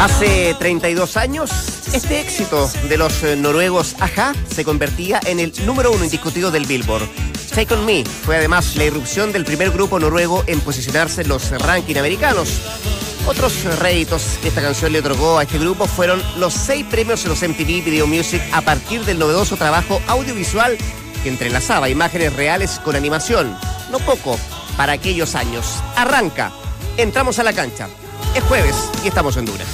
Hace 32 años, este éxito de los eh, noruegos Aja se convertía en el número uno indiscutido del Billboard. Take On Me fue además la irrupción del primer grupo noruego en posicionarse en los rankings americanos. Otros réditos que esta canción le otorgó a este grupo fueron los seis premios en los MTV Video Music a partir del novedoso trabajo audiovisual que entrelazaba imágenes reales con animación. No poco para aquellos años. Arranca. Entramos a la cancha. Es jueves y estamos en Dura.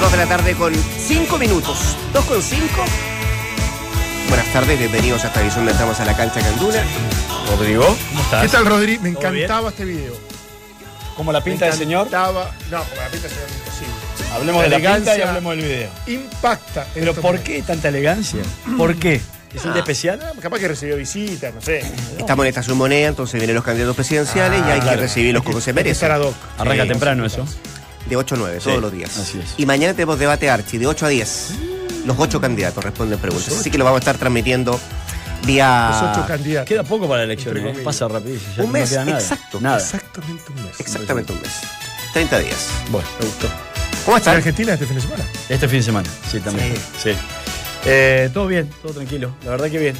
Las 2 de la tarde con 5 minutos. 2 con 5. Buenas tardes, bienvenidos a esta edición de Entramos a la Cancha Canduna. Rodrigo, ¿cómo estás? ¿Qué tal, Rodri? Me ¿Todo encantaba este video. ¿Cómo la pinta del señor? encantaba- No, como la pinta del señor es imposible. Hablemos de La pinta y hablemos del video. Impacta. en Pero ¿por momentos. qué tanta elegancia? ¿Por qué? ¿Es un día especial? Ah, Capaz que recibió visitas, no sé. Estamos en estación moneda, entonces vienen los candidatos presidenciales y hay claro. que recibirlos como se estar ad hoc. Arranca Sí, temprano eso. De 8 a 9, todos los días. así es. Y mañana tenemos debate Archi, de 8 a 10. Los 8 candidatos responden preguntas. Así que lo vamos a estar transmitiendo Los vía. ocho candidatos. Queda poco para la elección, ¿eh? Pasa rapidísimo. ya Un no mes, queda nada. exacto. Nada. Exactamente un mes. Exactamente un mes. 30 días. Bueno, me gustó. ¿Cómo ¿En están? Argentina este fin de semana? Este fin de semana, sí, también. Sí. Eh, todo bien, todo tranquilo. La verdad que bien.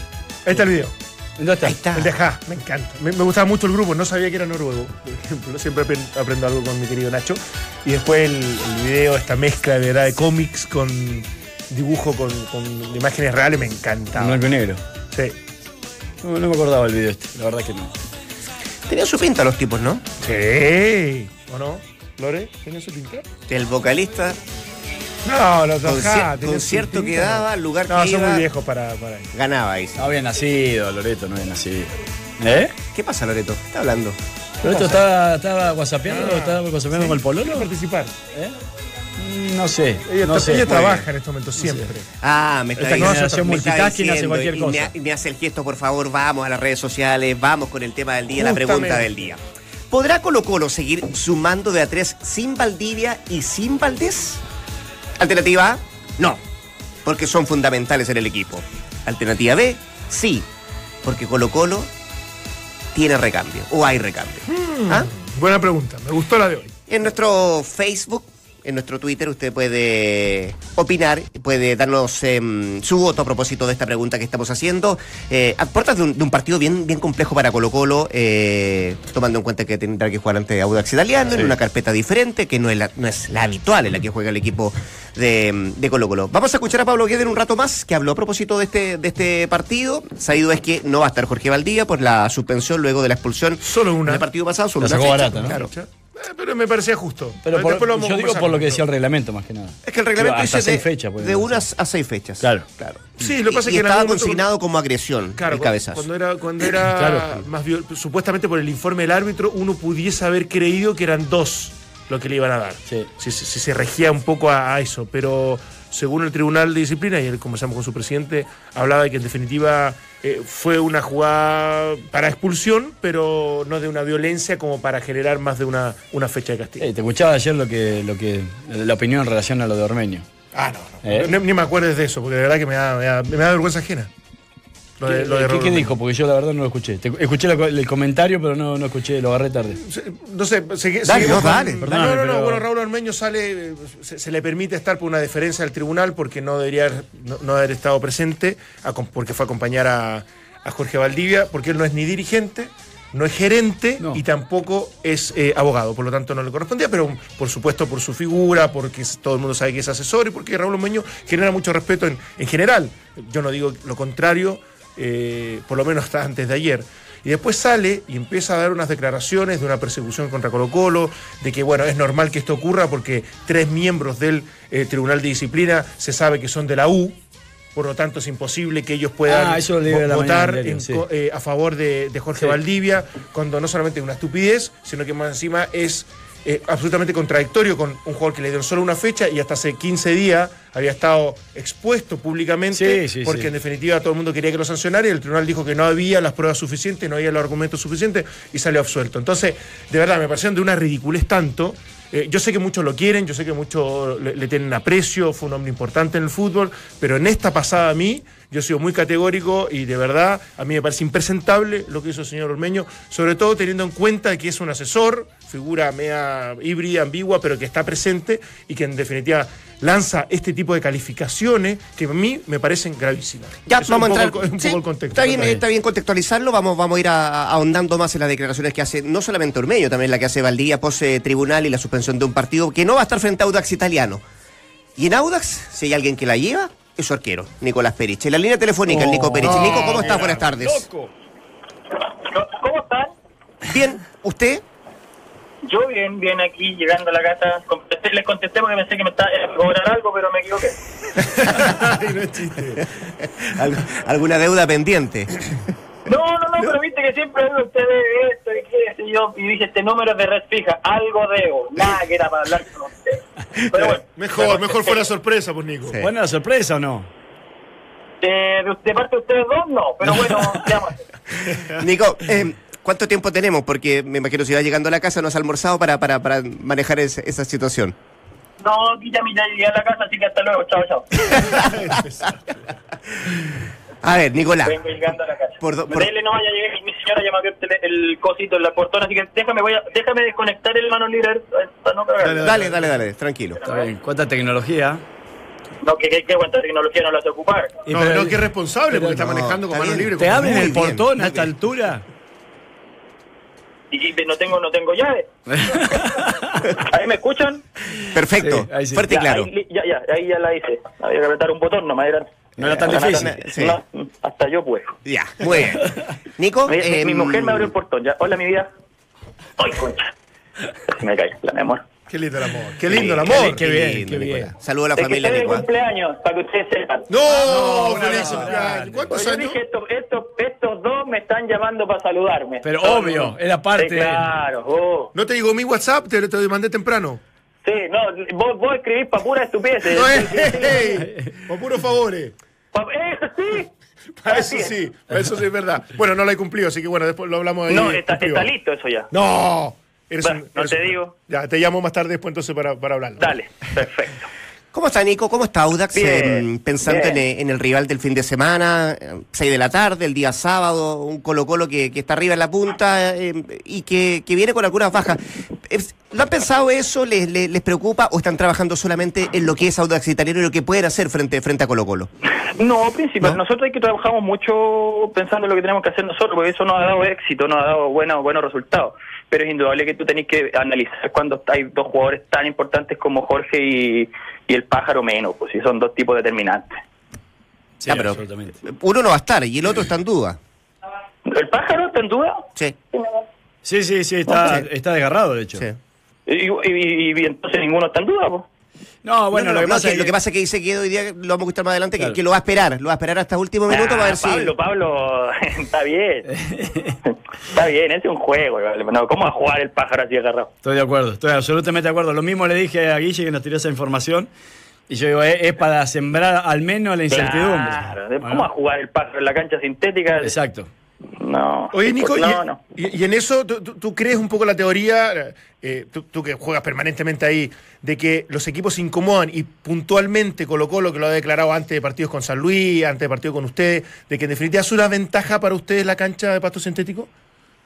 Ahí está el video. ¿Dónde está? Ahí está. El de Ja, me encanta. Me, me gustaba mucho el grupo, no sabía que era noruego, por ejemplo. Siempre apren- aprendo algo con mi querido Nacho. Y después el, el video, esta mezcla de verdad de cómics con dibujo con, con imágenes reales, me En encantaba. blanco y negro. Sí. No, no me acordaba el video este, la verdad que no. Tenían su pinta los tipos, ¿no? Sí. ¿O no? ¿Lore? ¿Tiene su pinta? El vocalista, No, los dos concierto que daba, no. lugar No, que son iba. muy viejos para, para eso. ganaba ahí. No había nacido, Loreto, no había nacido. ¿Eh? ¿Qué pasa, Loreto? ¿Qué está hablando? ¿Loreto estaba, estaba whatsappeando, Ah, estaba whatsappeando con el pololo? Participar. ¿Eh? Mm, No sé. Ella, no sé. ella trabaja en este momento siempre. Ah, me está Esta diciendo- generación me está hace diciendo, cualquier y cosa. Me, ha- y me hace el gesto, por favor, vamos a las redes sociales, vamos con el tema del día, la pregunta del día. ¿Podrá Colo Colo seguir sumando de a tres sin Valdivia y sin Valdés? Alternativa A, no, porque son fundamentales en el equipo. Alternativa B, sí, porque Colo Colo tiene recambio, o hay recambio. ¿Ah? Buena pregunta, me gustó la de hoy. En nuestro Facebook, en nuestro Twitter, usted puede opinar, puede darnos em, su voto a propósito de esta pregunta que estamos haciendo. Eh, a puertas de un, de un partido bien, bien complejo para Colo Colo, eh, tomando en cuenta que tendrá que jugar ante Audax Italiano, en una carpeta diferente, que no es, la, no es la habitual en la que juega el equipo de, de Colo Colo. Vamos a escuchar a Pablo Guedes en un rato más, que habló a propósito de este, de este partido. Sabido es que no va a estar Jorge Valdía por la suspensión luego de la expulsión Solo una. partido pasado. Solo La una sacó fecha, barata, ¿no? Claro. Pero me parecía justo. Pero por- lo yo digo por lo que decía el reglamento, más que nada. Es que el reglamento dice seis de, unas a seis fechas. Claro. claro. Sí, lo que pasa y es que estaba consignado como agresión Claro, el cabezazo. cuando era, cuando era Claro. más viol- supuestamente por el informe del árbitro, uno pudiese haber creído que eran dos lo que le iban a dar. Sí. Si, si- si se regía un poco a, a eso, pero según el Tribunal de Disciplina, y él conversamos con su presidente, hablaba de que en definitiva eh, fue una jugada para expulsión, pero no de una violencia como para generar más de una, una fecha de castigo. Eh, te escuchaba ayer lo que, lo que, la opinión en relación a lo de Ormeño. Ah, no, no. ¿Eh? Ni, ni me acuerdes de eso, porque de verdad que me da, me da, me da vergüenza ajena. Lo de, ¿Qué, lo de qué- Raúl qué Romero. dijo? Porque yo la verdad no lo escuché. Te- escuché la- el comentario, pero no, no escuché, lo agarré tarde. Se- No sé, Dale, seguimos no, con- dale. No, no, no, pero- bueno, Raúl Armeño sale, eh, se, se le permite estar por una deferencia del tribunal porque no debería haber- no, no haber estado presente, a porque fue a acompañar a, a Jorge Valdivia, porque él no es ni dirigente, no es gerente No. y tampoco es eh, abogado, por lo tanto no le correspondía, pero por supuesto por su figura, porque todo el mundo sabe que es asesor y porque Raúl Armeño genera mucho respeto en, en general. Yo no digo lo contrario, eh, por lo menos hasta antes de ayer. Y después sale y empieza a dar unas declaraciones de una persecución contra Colo Colo, de que bueno, es normal que esto ocurra porque tres miembros del eh, Tribunal de Disciplina se sabe que son de la U, por lo tanto es imposible que ellos puedan Ah, votar mañana en sí. eh, a favor de, de Jorge Sí. Valdivia, cuando no solamente es una estupidez, sino que más encima es eh, absolutamente contradictorio con un jugador que le dieron solo una fecha y hasta hace 15 días había estado expuesto públicamente Sí, sí, porque sí. en definitiva todo el mundo quería que lo sancionara y el tribunal dijo que no había las pruebas suficientes, no había los argumentos suficientes y salió absuelto. Entonces, de verdad, me parecieron de una ridiculez tanto. Eh, yo sé que muchos lo quieren, yo sé que muchos le, tienen aprecio, fue un hombre importante en el fútbol, pero en esta pasada a mí, yo he sido muy categórico y de verdad a mí me parece impresentable lo que hizo el señor Ormeño, sobre todo teniendo en cuenta que es un asesor, figura media híbrida, ambigua, pero que está presente y que en definitiva lanza este tipo de calificaciones que a mí me parecen gravísimas. Ya, Eso vamos a entrar. el un sí, poco el contexto. Está bien, está bien contextualizarlo. Vamos, vamos a ir a- a- ahondando más en las declaraciones que hace no solamente Ormeño, también la que hace Valdivia, pose tribunal y la suspensión de un partido que no va a estar frente a Audax italiano. Y en Audax, si hay alguien que la lleva, es su arquero, Nicolás Perich. En la línea telefónica, el Nico Perich. Nico, ¿cómo estás? mira, Buenas tardes. ¿Cómo están? Bien, ¿usted? Yo bien, bien aquí, llegando a la casa. Contesté- les contesté porque pensé que me estaba a cobrar algo, pero me equivoqué. Ay, no es chiste. ¿Al- ¿Alguna deuda pendiente? No, no, no, pero viste que siempre ustedes esto y qué sé yo. Y dije, este número es de red fija, algo debo. Nada que era para hablar con ustedes. Pero bueno. Mejor, mejor fue la sorpresa, pues Nico. Sí. ¿Buena la sorpresa o no? Eh, de, de parte de ustedes dos, no. Pero bueno, ya Nico, eh, ¿cuánto tiempo tenemos? Porque me imagino si va llegando a la casa no has almorzado para, para, para manejar ese- esa situación. No, aquí ya me ya llegué a la casa, así que hasta luego. Chao, chao. A ver, Nicolás. Vengo llegando a la casa. Por do- por- Dele, no vaya a llegar. Mi señora ya me abrió el, tele- el cosito en la portona, así que déjame, voy a, déjame desconectar el mano libre para no cagar. Dale, dale, dale, tranquilo. Está bien. ¿Cuánta tecnología? No, que, que, que cuánta tecnología no la hace ocupar. No, pero- no, qué responsable, porque está no, manejando con está mano libre. ¿Te abren el portón a esta bien. altura? Y, no tengo no tengo llave. ¿Ahí me escuchan? Perfecto, Sí, ahí sí. fuerte y Ya, claro. ahí, ya, ya, ahí ya la hice. Había que apretar un botón, no me era... No era tan difícil. Sí. no, hasta yo puedo. Ya, muy bien. Nico, Mi, em, mi mujer me abrió el portón. Ya. Hola, mi vida. Ay, concha. Me cae la memoria. Qué lindo el amor. Qué lindo el qué amor. Qué bien, lindo, qué bien. Nicolás. Saludo a la familia, de. ¿eh? cumpleaños, para que ustedes sepan. No, no, feliz no, cumpleaños. no. ¿Cuántos años? dije, estos, dos me están llamando para saludarme. Pero obvio, era parte Sí, de- claro. oh. No te digo mi WhatsApp, te lo te lo mandé temprano. Sí, no, vos, vos escribís para pura estupidez. No, ey, Por puros favores. Eso sí. Para eso sí, para eso sí es verdad. Bueno, no lo he cumplido, así que bueno, después lo hablamos ahí. No, está, está listo eso ya. No. Eres Bueno, un- no eres te un- digo. Ya, te llamo más tarde después entonces para, para hablar. Dale, perfecto. ¿Cómo está Nico? ¿Cómo está Audax? Bien, Em, pensando en, bien. eh, en el rival del fin de semana, 6 de la tarde, el día sábado, un Colo Colo que, que está arriba en la punta em, y que, que viene con algunas bajas. ¿Lo han pensado eso? ¿Les, les, les preocupa o están trabajando solamente en lo que es Audax Italiano y lo que pueden hacer frente, frente a Colo Colo? No, principal. ¿No? Nosotros hay que trabajamos mucho pensando en lo que tenemos que hacer nosotros, porque eso nos ha dado éxito, nos ha dado buenos buenos resultados. Pero es indudable que tú tenés que analizar cuando hay dos jugadores tan importantes como Jorge y, y el pájaro menos, pues si son dos tipos determinantes. Sí, Ya, pero absolutamente. uno no va a estar y el otro está en duda. ¿El pájaro está en duda? Sí, Sí, sí, sí, está, Sí. está desgarrado, de hecho. sí. Y, y- y- y entonces ninguno está en duda, pues. No, bueno, No, no, lo, que no, pasa que- es lo que pasa es que dice que hoy día lo vamos a escuchar más adelante, que- Claro. que, lo va a esperar, lo va a esperar hasta el último minuto para ver si. Pablo, Pablo, está bien. está bien, ese es un juego. No, ¿Cómo va a jugar el pájaro así agarrado? Estoy de acuerdo, estoy absolutamente de acuerdo. Lo mismo le dije a Guille que nos tiró esa información. Y yo digo, es, es para sembrar al menos la incertidumbre. Claro, Bueno, ¿Cómo va a jugar el pájaro en la cancha sintética? Exacto. No. Oye, Nico, y, no, no. y- y en eso ¿tú, crees un poco la teoría, eh, tú, tú que juegas permanentemente ahí, de que los equipos se incomodan y puntualmente Colo Colo, que lo ha declarado antes de partidos con San Luis, antes de partidos con ustedes, de que en definitiva es una ventaja para ustedes la cancha de pasto sintético?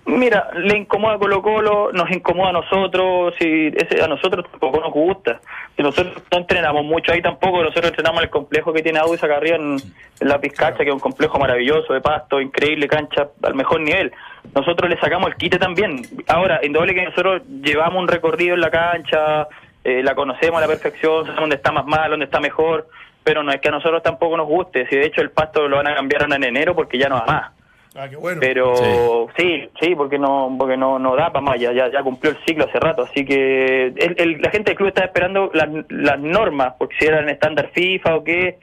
Mira, le incomoda a Colo Colo, nos incomoda a nosotros, si ese, a nosotros tampoco nos gusta. Si nosotros no entrenamos mucho ahí tampoco, nosotros entrenamos en el complejo que tiene Audax acá arriba en, en la Pizcacha, que es un complejo maravilloso de pasto, increíble cancha, al mejor nivel. Nosotros le sacamos el quite también. Ahora, indudable que nosotros llevamos un recorrido en la cancha, eh, la conocemos a la perfección, sabemos dónde está más mal, dónde está mejor, pero no es que a nosotros tampoco nos guste. Si de hecho el pasto lo van a cambiar ahora en enero porque ya no va más. Ah, qué bueno. Pero sí, sí, porque no porque no, no da para más, ya, ya, ya cumplió el ciclo hace rato, así que el- el- la gente del club está esperando las, las normas, porque si eran estándar FIFA o qué,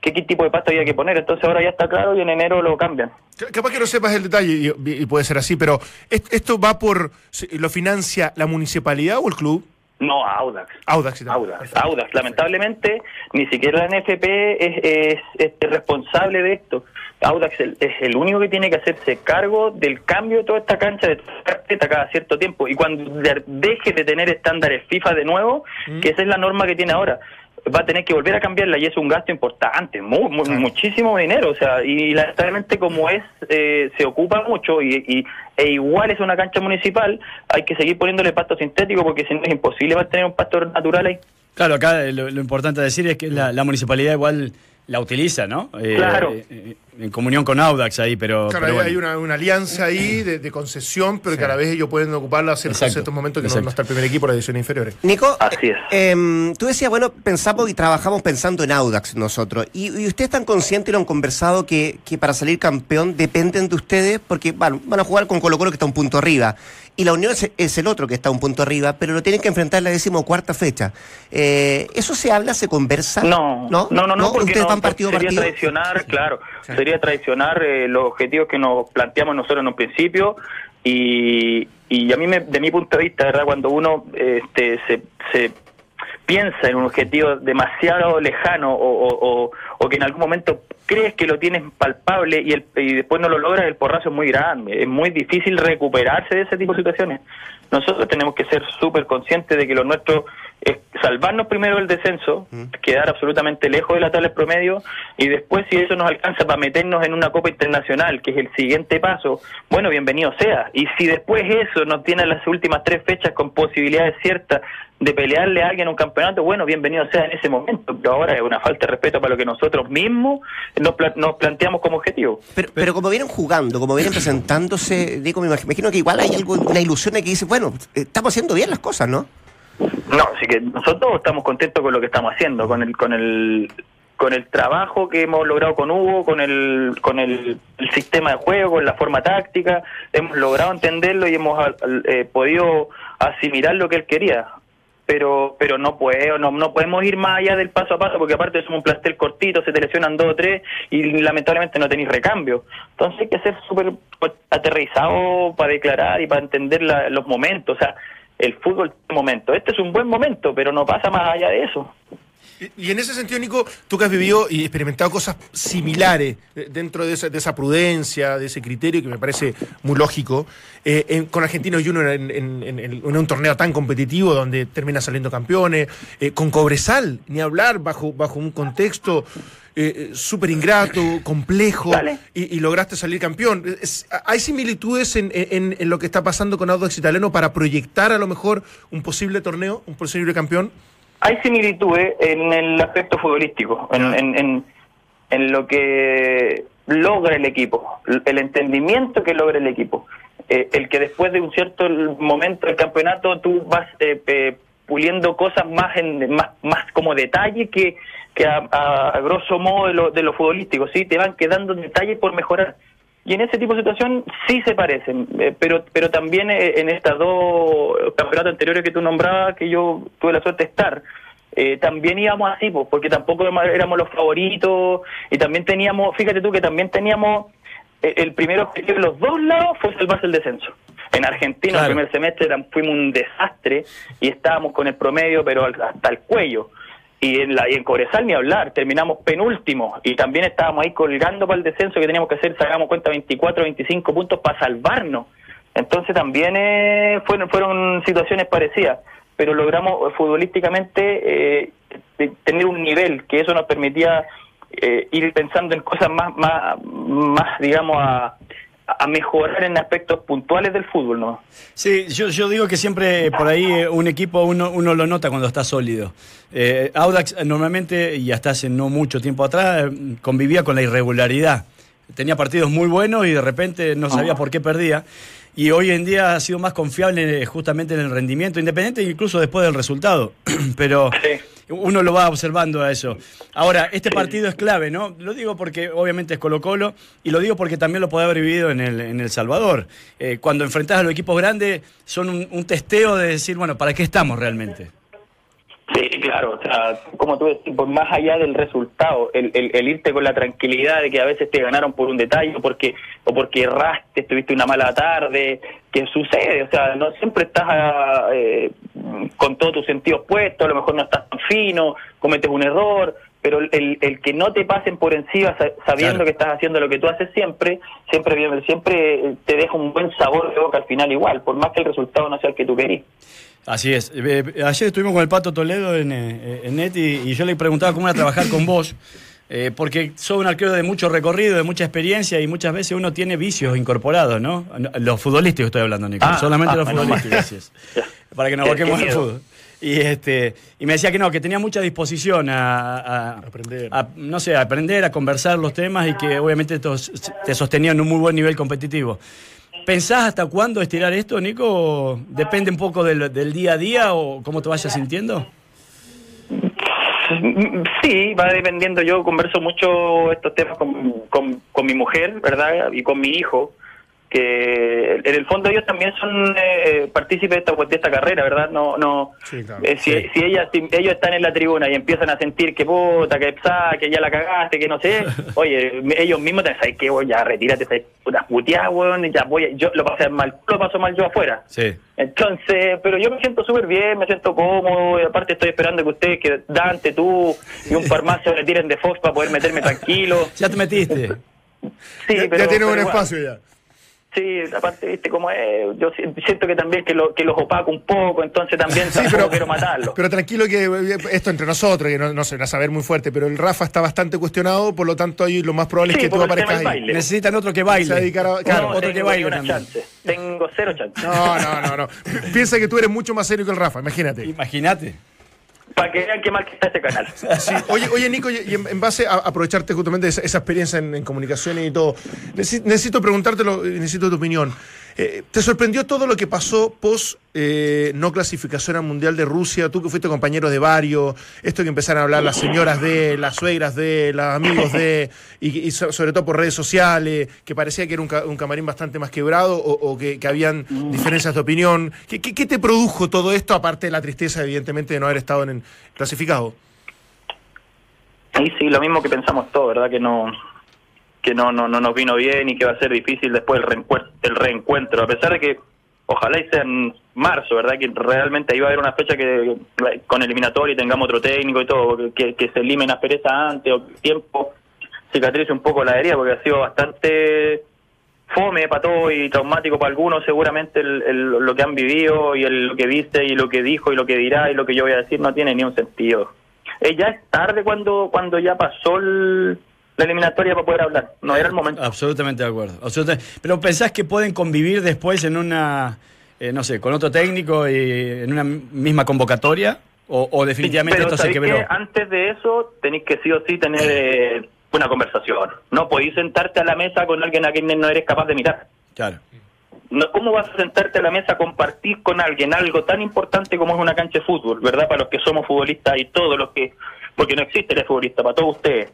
qué, qué tipo de pasto había que poner. Entonces ahora ya está claro y en enero lo cambian. Capaz que no sepas el detalle y, y puede ser así, pero ¿est- ¿esto va por. ¿Lo financia la municipalidad o el club? No, Audax. Audax. Audax, Perfecto. Audax. Lamentablemente, ni siquiera la NFP es, es- es responsable de esto. Audax el- es el único que tiene que hacerse cargo del cambio de toda esta cancha de carpeta cada cierto tiempo. Y cuando de- deje de tener estándares FIFA de nuevo, que esa es la norma que tiene ahora, va a tener que volver a cambiarla y es un gasto importante, mu- mu- Claro. muchísimo dinero. O sea, y lamentablemente como es, eh, se ocupa mucho y, y- e igual es una cancha municipal, hay que seguir poniéndole pasto sintético porque si no es imposible mantener un pasto natural ahí. Claro, acá lo, lo importante decir es que la municipalidad igual la utiliza, ¿no? Eh, Claro. eh, en comunión con Audax ahí, pero. Claro, pero hay- bueno. hay una, una alianza ahí de, de concesión, pero que a la vez ellos pueden ocuparla a ciertos, momentos que no, no está el primer equipo de las ediciones inferiores. Nico, Así es. eh, em, tú decías, bueno, pensamos y trabajamos pensando en Audax nosotros. Y, y ustedes están conscientes y lo han conversado que, que para salir campeón dependen de ustedes porque bueno, van a jugar con Colo Colo que está un punto arriba. Y la Unión es, es el otro que está un punto arriba, pero lo tienen que enfrentar en la decimocuarta fecha. Eh, ¿Eso se habla, se conversa? No, no, no, no, no, porque ustedes no, van partido sería partido. traicionar, claro, sería traicionar eh, los objetivos que nos planteamos nosotros en un principio y, y a mí, me, de mi punto de vista, ¿verdad? Cuando uno este, se, se piensa en un objetivo demasiado lejano o, o- o- o que en algún momento crees que lo tienes palpable y, el, y después no lo logras, el porrazo es muy grande. Es muy difícil recuperarse de ese tipo de situaciones. Nosotros tenemos que ser súper conscientes de que lo nuestro es salvarnos primero del descenso, quedar absolutamente lejos de la tabla promedio y después si eso nos alcanza para meternos en una Copa Internacional, que es el siguiente paso, bueno, bienvenido sea. Y si después eso nos tiene las últimas tres fechas con posibilidades ciertas de pelearle a alguien un campeonato, bueno, bienvenido sea en ese momento, pero ahora es una falta de respeto para lo que nosotros mismos nos, pla- nos planteamos como objetivo. Pero, pero como vienen jugando, como vienen presentándose, digo, me imagino que igual hay algo, una ilusión de que dice, bueno, estamos haciendo bien las cosas, ¿no? No, así que nosotros estamos contentos con lo que estamos haciendo, con el con el con el trabajo que hemos logrado con Hugo, con el con el, sistema de juego, con la forma táctica, hemos logrado entenderlo y hemos eh, podido asimilar lo que él quería. Pero pero no puedo, no, no podemos ir más allá del paso a paso porque aparte somos un plantel cortito, se te lesionan dos o tres y lamentablemente no tenéis recambio. Entonces hay que ser súper aterrizado para declarar y para entender la- los momentos. O sea, el fútbol momento. Este es un buen momento, pero no pasa más allá de eso. Y, en ese sentido, Nico, tú que has vivido y experimentado cosas similares eh, dentro de esa, de esa prudencia, de ese criterio que me parece muy lógico, eh, en- con Argentinos Juniors en, en- un torneo tan competitivo donde termina saliendo campeones, eh, con Cobresal, ni hablar, bajo, bajo un contexto eh, súper ingrato, complejo, y, y lograste salir campeón. Es- ¿Hay similitudes en, en- en lo que está pasando con Audax Italiano para proyectar a lo mejor un posible torneo, un posible campeón? Hay similitudes en el aspecto futbolístico, en, en, en, en lo que logra el equipo, el entendimiento que logra el equipo. Eh, el que después de un cierto momento del campeonato tú vas eh, eh, puliendo cosas más en más, más como detalle que, que a, a- a grosso modo de lo, de lo futbolístico, ¿sí? Te van quedando detalles por mejorar. Y en ese tipo de situación sí se parecen, eh, pero pero también eh, en estas dos campeonatos anteriores que tú nombrabas, que yo tuve la suerte de estar, eh, también íbamos así, pues, porque tampoco éramos los favoritos y también teníamos, fíjate tú que también teníamos eh, el primer objetivo de los dos lados fue salvarse el descenso. En Argentina Claro. el primer semestre fuimos un desastre y estábamos con el promedio pero al- hasta el cuello. Y en, la, y en Cobresal ni hablar, terminamos penúltimo y también estábamos ahí colgando para el descenso que teníamos que hacer, sacamos cuenta 24, 25 puntos para salvarnos. Entonces también eh, fueron, fueron situaciones parecidas, pero logramos eh, futbolísticamente eh, de- tener un nivel que eso nos permitía eh, ir pensando en cosas más, más, más digamos, a, a mejorar en aspectos puntuales del fútbol, ¿no? Sí, yo, yo digo que siempre por ahí eh, un equipo uno, uno lo nota cuando está sólido. Eh, Audax eh, normalmente, y hasta hace no mucho tiempo atrás, eh, convivía con la irregularidad. Tenía partidos muy buenos y de repente no sabía por qué perdía. Y hoy en día ha sido más confiable justamente en el rendimiento, independiente incluso después del resultado. Pero Sí. Uno lo va observando a eso. Ahora, este partido es clave, ¿no? Lo digo porque obviamente es Colo Colo y lo digo porque también lo puede haber vivido en el, en el Salvador. Eh, cuando enfrentás a los equipos grandes son un, un testeo de decir, bueno, ¿para qué estamos realmente? Sí, claro, o sea, como tú decís, por más allá del resultado, el, el, el, irte con la tranquilidad de que a veces te ganaron por un detalle o porque, o porque erraste, tuviste una mala tarde, que sucede, o sea, no siempre estás eh, con todos tus sentidos puestos, a lo mejor no estás tan fino, cometes un error, pero el, el que no te pasen por encima sabiendo que estás haciendo lo que tú haces siempre, siempre, siempre te deja un buen sabor de boca al final igual, por más que el resultado no sea el que tú querís. Así es. Eh, eh, ayer estuvimos con el Pato Toledo en, eh, en NET y, yo le preguntaba cómo era trabajar con vos. porque sos un arquero de mucho recorrido, de mucha experiencia y muchas veces uno tiene vicios incorporados, ¿no? Los futbolísticos estoy hablando, Nico. Ah, Solamente ah, los futbolísticos. Para que nos vaquemos al fútbol. Y, este, y me decía que no, que tenía mucha disposición a, aprender. no sé, a aprender, a conversar los temas y que obviamente te sostenía en un muy buen nivel competitivo. ¿Pensás hasta cuándo estirar esto, Nico? ¿Depende un poco del, día a día o cómo te vayas sintiendo? Sí, va dependiendo. Yo converso mucho estos temas con, con, mi mujer, ¿verdad? Y con mi hijo que en el fondo ellos también son eh, partícipes de esta, de esta carrera, ¿verdad? No, no. Eh, si, si, ellas, ellos están en la tribuna y empiezan a sentir que puta, que psa, que ya la cagaste, que no sé, oye, ellos mismos te dicen, que ya retírate, puta puteada, weón, ya voy, yo lo paso mal, lo paso mal yo afuera. Sí. Entonces, pero yo me siento súper bien, me siento cómodo, y aparte estoy esperando que ustedes, que Dante, tú y un farmacio se retiren de Fox para poder meterme tranquilo. ya te metiste. Sí, ya, pero, ya tiene un espacio ya. Sí, aparte, viste cómo es, yo siento que también que, lo, que los opaco un poco, entonces también sí, pero, quiero matarlo. Pero tranquilo que eh, esto entre nosotros, que no, no se va a saber muy fuerte, pero el Rafa está bastante cuestionado, por lo tanto ahí lo más probable es que tú aparezcas ahí. Necesitan otro que baile. claro, otro que baile también. Tengo cero chance. No, no, no, no. Piensa que tú eres mucho más serio que el Rafa, imagínate. Imagínate para que vean qué mal que está este canal. Oye, oye, Nico, y en, base a aprovecharte justamente esa, experiencia en, en, comunicación y todo, necesito preguntártelo, necesito tu opinión. Eh, ¿Te sorprendió todo lo que pasó post eh, no clasificación al Mundial de Rusia? Tú que fuiste compañero de varios, esto que empezaron a hablar las señoras de, las suegras de, los amigos de, y, sobre todo por redes sociales, que parecía que era un, camarín bastante más quebrado o, que, habían diferencias de opinión. ¿Qué, ¿Qué, te produjo todo esto, aparte de la tristeza, evidentemente, de no haber estado en el clasificado? Sí, sí, lo mismo que pensamos todos, ¿verdad? Que no, que no, no, no nos vino bien y que va a ser difícil después el reencuentro, el reencuentro, a pesar de que ojalá y sea en marzo, ¿verdad? Que realmente ahí va a haber una fecha que con eliminatorio y tengamos otro técnico y todo, que, que se elimine pereza antes o tiempo cicatrice un poco la herida porque ha sido bastante fome para todos y traumático para algunos seguramente el, lo que han vivido y el, lo que viste y lo que dijo y lo que dirá y lo que yo voy a decir no tiene ni un sentido. Eh, ya es tarde cuando cuando ya pasó el, la eliminatoria para poder hablar. No era el momento. Absolutamente de acuerdo. Pero pensás que pueden convivir después en una, eh, no sé, con otro técnico y en una misma convocatoria? ¿O, definitivamente esto se quebró? antes de eso tenéis que sí o sí tener eh, una conversación. No podéis sentarte a la mesa con alguien a quien no eres capaz de mirar. Claro. No, ¿Cómo vas a sentarte a la mesa a compartir con alguien algo tan importante como es una cancha de fútbol, verdad? Para los que somos futbolistas y todos los que porque no existe el futbolista, para todos ustedes.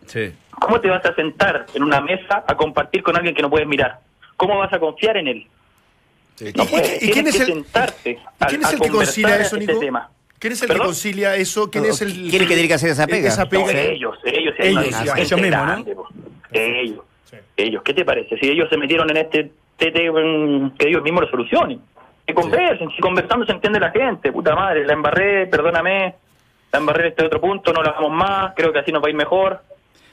¿Cómo te vas a sentar en una mesa a compartir con alguien que no puedes mirar? ¿Cómo vas a confiar en él? No puedes, ¿Y, quién es el, sentarte ¿quién es el que concilia eso, Nico? tema. ¿Quién es el que concilia eso? ¿Quién es el ¿Quién es que tiene que hacer esa pega? Esa pega. ellos, ellos, ellos, ellos, mismos, ¿no? Ellos, ellos. ¿Qué te parece? Si ellos se metieron en este tete, que ellos mismos lo solucionen. Que conversen, si conversando se entiende la gente, puta madre, la embarré, perdóname, en barrer este otro punto, no lo hagamos más, creo que así nos va a ir mejor.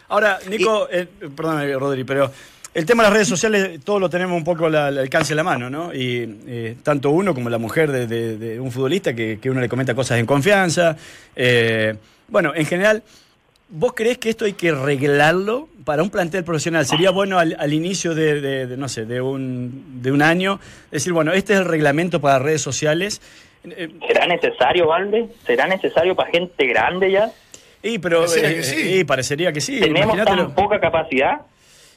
Ahora, Nico, eh, perdón, Rodri, pero el tema de las redes sociales, todos lo tenemos un poco al alcance de la mano, ¿no? Y eh, tanto uno como la mujer de, un futbolista que, uno le comenta cosas en confianza. Eh, bueno, en general, ¿vos creés que esto hay que arreglarlo para un plantel profesional? ¿Sería bueno al, inicio de, no sé, de un, de un año decir, bueno, este es el reglamento para redes sociales? ¿Será necesario, Valde? ¿Será necesario para gente grande ya? Y, pero, parecería, que sí. parecería que sí. ¿Tenemos tan poca capacidad?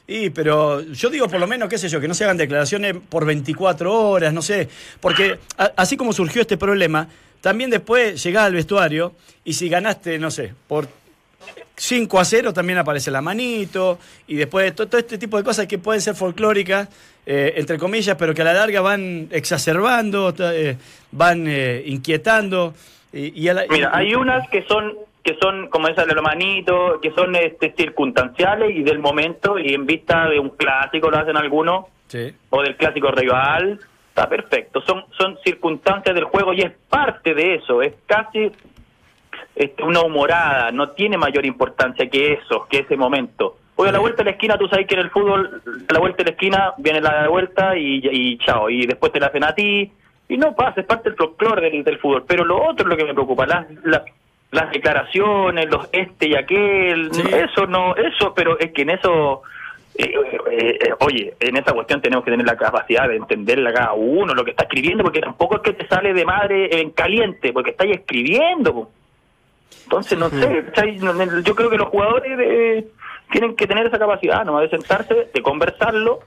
Y, pero yo digo por lo menos, qué sé yo, que no se hagan declaraciones por 24 horas, no sé, porque así como surgió este problema, también después llegás al vestuario y si ganaste, no sé, por 5 a 0 también aparece la manito y después todo, este tipo de cosas que pueden ser folclóricas, eh, entre comillas, pero que a la larga van exacerbando, eh, van eh, inquietando. Y, y a la- Mira, hay unas que son que son como esa de los manitos, que son este, circunstanciales y del momento y en vista de un clásico lo hacen algunos Sí. o del clásico rival, está perfecto. Son son circunstancias del juego y es parte de eso, es casi este, una humorada, no tiene mayor importancia que eso, que ese momento. Hoy a la vuelta de la esquina, tú sabes que en el fútbol, a la vuelta de la esquina viene la vuelta y, y chao, y después te la hacen a ti, y no pasa, es parte del folclore del, del fútbol. Pero lo otro es lo que me preocupa, las, las, las declaraciones, los este y aquel, Sí. eso no, eso, pero es que en eso, eh, eh, eh, oye, en esa cuestión tenemos que tener la capacidad de entenderla cada uno, lo que está escribiendo, porque tampoco es que te sale de madre en caliente, porque estáis escribiendo. po. Entonces, no sé, yo creo que los jugadores tienen que tener esa capacidad, ¿no? De sentarse, de conversarlo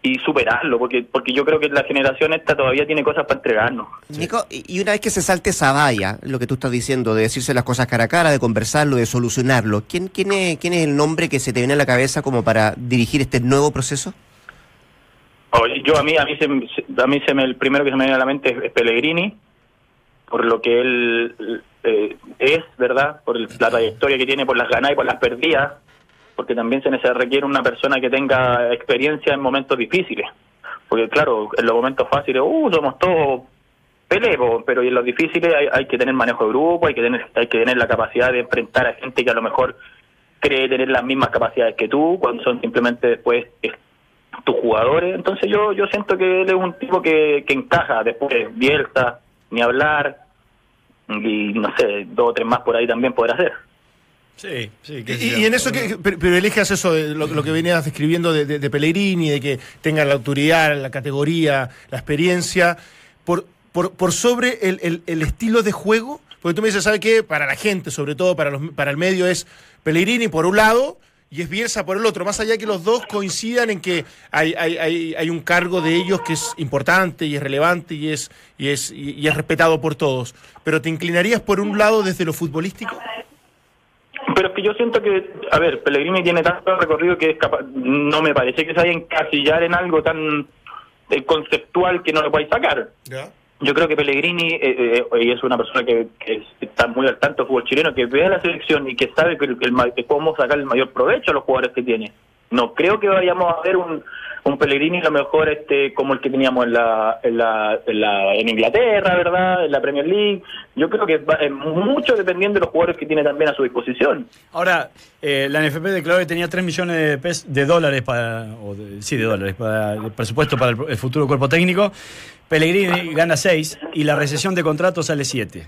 y superarlo, porque porque yo creo que la generación esta todavía tiene cosas para entregarnos. Nico, y una vez que se salte esa valla, lo que tú estás diciendo, de decirse las cosas cara a cara, de conversarlo, de solucionarlo, ¿quién, quién, es, quién es el nombre que se te viene a la cabeza como para dirigir este nuevo proceso? Yo a mí a mí se, a mí se me el primero que se me viene a la mente es, es Pellegrini por lo que él eh, es, ¿verdad? Por el- la trayectoria que tiene, por las ganas y por las perdidas, porque también se necesita requiere una persona que tenga experiencia en momentos difíciles. Porque claro, en los momentos fáciles, uh, somos todos pelevos, pero en los difíciles hay, hay que tener manejo de grupo, hay que tener hay que tener la capacidad de enfrentar a gente que a lo mejor cree tener las mismas capacidades que tú, cuando son simplemente después eh, tus jugadores. Entonces yo yo siento que él es un tipo que, encaja después Bielsa, ni hablar, y no sé, dos o tres más por ahí también podrá hacer. Sí, sí. Y, en eso, que, pero, eso, de lo, lo que venías describiendo de, de- de Pellegrini, de que tenga la autoridad, la categoría, la experiencia, por, por, por sobre el, el- el estilo de juego, porque tú me dices, ¿sabe qué? Para la gente, sobre todo para, los, para el medio, es Pellegrini por un lado y es Bielsa por el otro, más allá que los dos coincidan en que hay, hay, hay, hay un cargo de ellos que es importante y es relevante y es, y, es, y, y es respetado por todos. Pero ¿te inclinarías por un lado desde lo futbolístico? Pero es que yo siento que, a ver, Pellegrini tiene tanto recorrido que es capaz, no me parece que se vaya a encasillar en algo tan eh, conceptual que no lo podáis sacar. ¿Ya? Yo creo que Pellegrini eh, eh, y es una persona que, está muy al tanto del fútbol chileno, que ve a la selección y que sabe que, el- el cómo sacar el mayor provecho a los jugadores que tiene. No creo que vayamos a ver un, un Pellegrini a lo mejor este como el que teníamos en la, en la, en la en Inglaterra, ¿verdad? En la Premier League. Yo creo que va, es mucho dependiendo de los jugadores que tiene también a su disposición. Ahora, eh, la NFP declaró que tenía 3 millones de, pes- de dólares para, o de- sí, de dólares, para el presupuesto para el, el futuro cuerpo técnico. Pellegrini gana 6 y la recesión de contrato sale 7.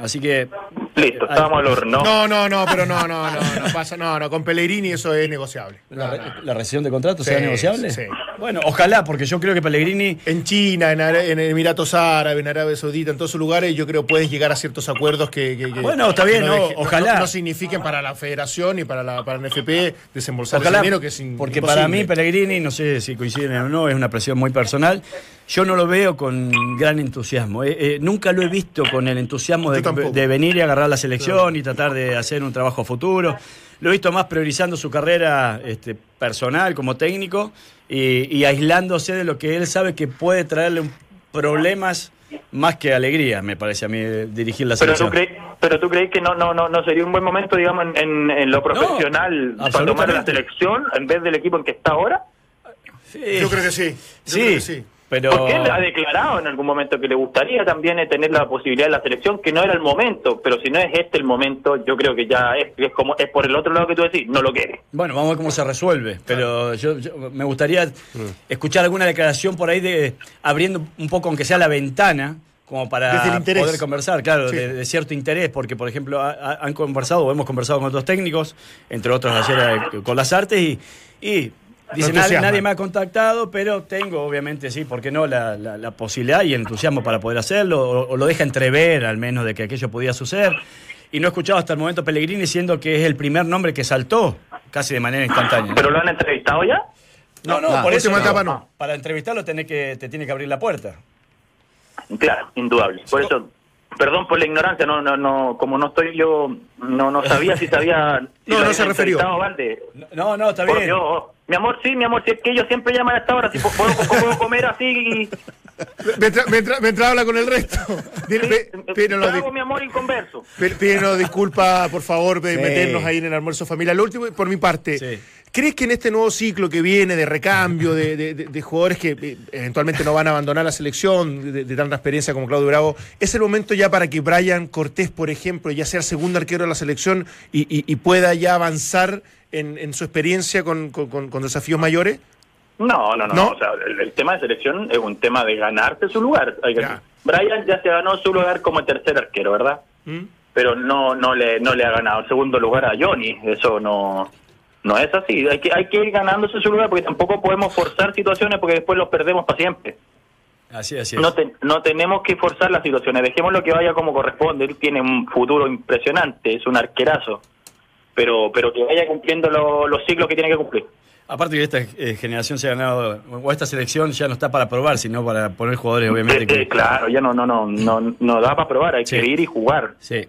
Así que. Listo, eh, estamos al horno. No, no, no, pero no, no, no, no pasa, no, no, con Pellegrini eso es negociable. ¿La, No, re- no. la recesión de contrato Sí, será negociable? sí. Bueno, ojalá, porque yo creo que Pellegrini. En China, en, Ara- en Emiratos Árabes, en Arabia Saudita, en todos esos lugares, yo creo pueden llegar a ciertos acuerdos que, que- que- Bueno, está bien, que no, deje- ojalá. no, no signifiquen para la federación y para la, para la NFP desembolsar Ojalá, ese dinero que es porque imposible. para mí Pellegrini, no sé si coinciden o no, es una presión muy personal. Yo no lo veo con gran entusiasmo. Eh, eh, nunca lo he visto con el entusiasmo de, de venir y agarrar la selección y tratar de hacer un trabajo a futuro. Lo he visto más priorizando su carrera este, personal como técnico y, y aislándose de lo que él sabe que puede traerle un- problemas más que alegría, me parece a mí, eh, dirigir la Pero selección. tú crees, pero tú crees que no, no, no, no sería un buen momento, digamos, en, en, en lo profesional para tomar la selección en vez del equipo en que está ahora. Sí. Yo creo que sí. Yo Sí, creo que sí. Pero... Porque él ha declarado en algún momento que le gustaría también eh, tener la posibilidad de la selección, que no era el momento, pero si no es este el momento, yo creo que ya es, es como es por el otro lado que tú decís, no lo quiere. Bueno, vamos a ver cómo se resuelve, pero yo, yo- me gustaría escuchar alguna declaración por ahí de abriendo un poco, aunque sea la ventana, como para poder conversar, claro, Sí. de, de cierto interés, porque por ejemplo ha- ha- han conversado o hemos conversado con otros técnicos, entre otros ayer eh, con las artes, y, y dicen, nadie, me ha contactado, pero tengo obviamente, sí, ¿por qué no? La, la- la posibilidad y el entusiasmo para poder hacerlo, o, o lo deja entrever al menos de que aquello podía suceder. Y no he escuchado hasta el momento a Pellegrini siendo que es el primer nombre que saltó, casi de manera instantánea. ¿Pero lo han entrevistado ya? No, no, Ah, por eso etapa no. Para entrevistarlo tenés que, te tiene que abrir la puerta. Claro, indudable. Por eso, perdón por la ignorancia, no, no, no, como no estoy yo, no, no sabía si sabía. si No, no se refirió. Valde. No, no, está Por bien. Dios. Mi amor, sí, mi amor, si es que ellos siempre llaman a esta hora, si puedo, puedo comer así Mientras, mientras- mientras habla con el resto. Dile, pe- pídenos Te hago mi amor inconverso. pí- pídenos disculpas, por favor, de Sí. meternos ahí en el almuerzo familiar. Lo último, por mi parte, Sí. ¿Crees que en este nuevo ciclo que viene de recambio, de, de- de- jugadores que eh, eventualmente no van a abandonar la selección, de, de tanta experiencia como Claudio Bravo, es el momento ya para que Brian Cortés, por ejemplo, ya sea el segundo arquero de la selección y, y- y pueda ya avanzar en, en su experiencia con, con- con- con desafíos mayores? No, no, no, ¿No? O sea, el, el tema de selección es un tema de ganarse su lugar. Ya. Brian ya se ganó su lugar como tercer arquero, ¿verdad? ¿Mm? Pero no, no le, no le ha ganado el segundo lugar a Johnny. Eso no, no es así. Hay que, hay que ir ganándose su lugar porque tampoco podemos forzar situaciones porque después los perdemos para siempre. Así, así es. No, te- no tenemos que forzar las situaciones, dejémoslo que vaya como corresponde. Él tiene un futuro impresionante, es un arquerazo, pero pero que vaya cumpliendo lo- los ciclos que tiene que cumplir. Aparte que esta eh, generación se ha ganado, o esta selección ya no está para probar, sino para poner jugadores, obviamente. Eh, que- eh, claro, ya no no no no, no da para probar, hay Sí. que ir y jugar. Sí.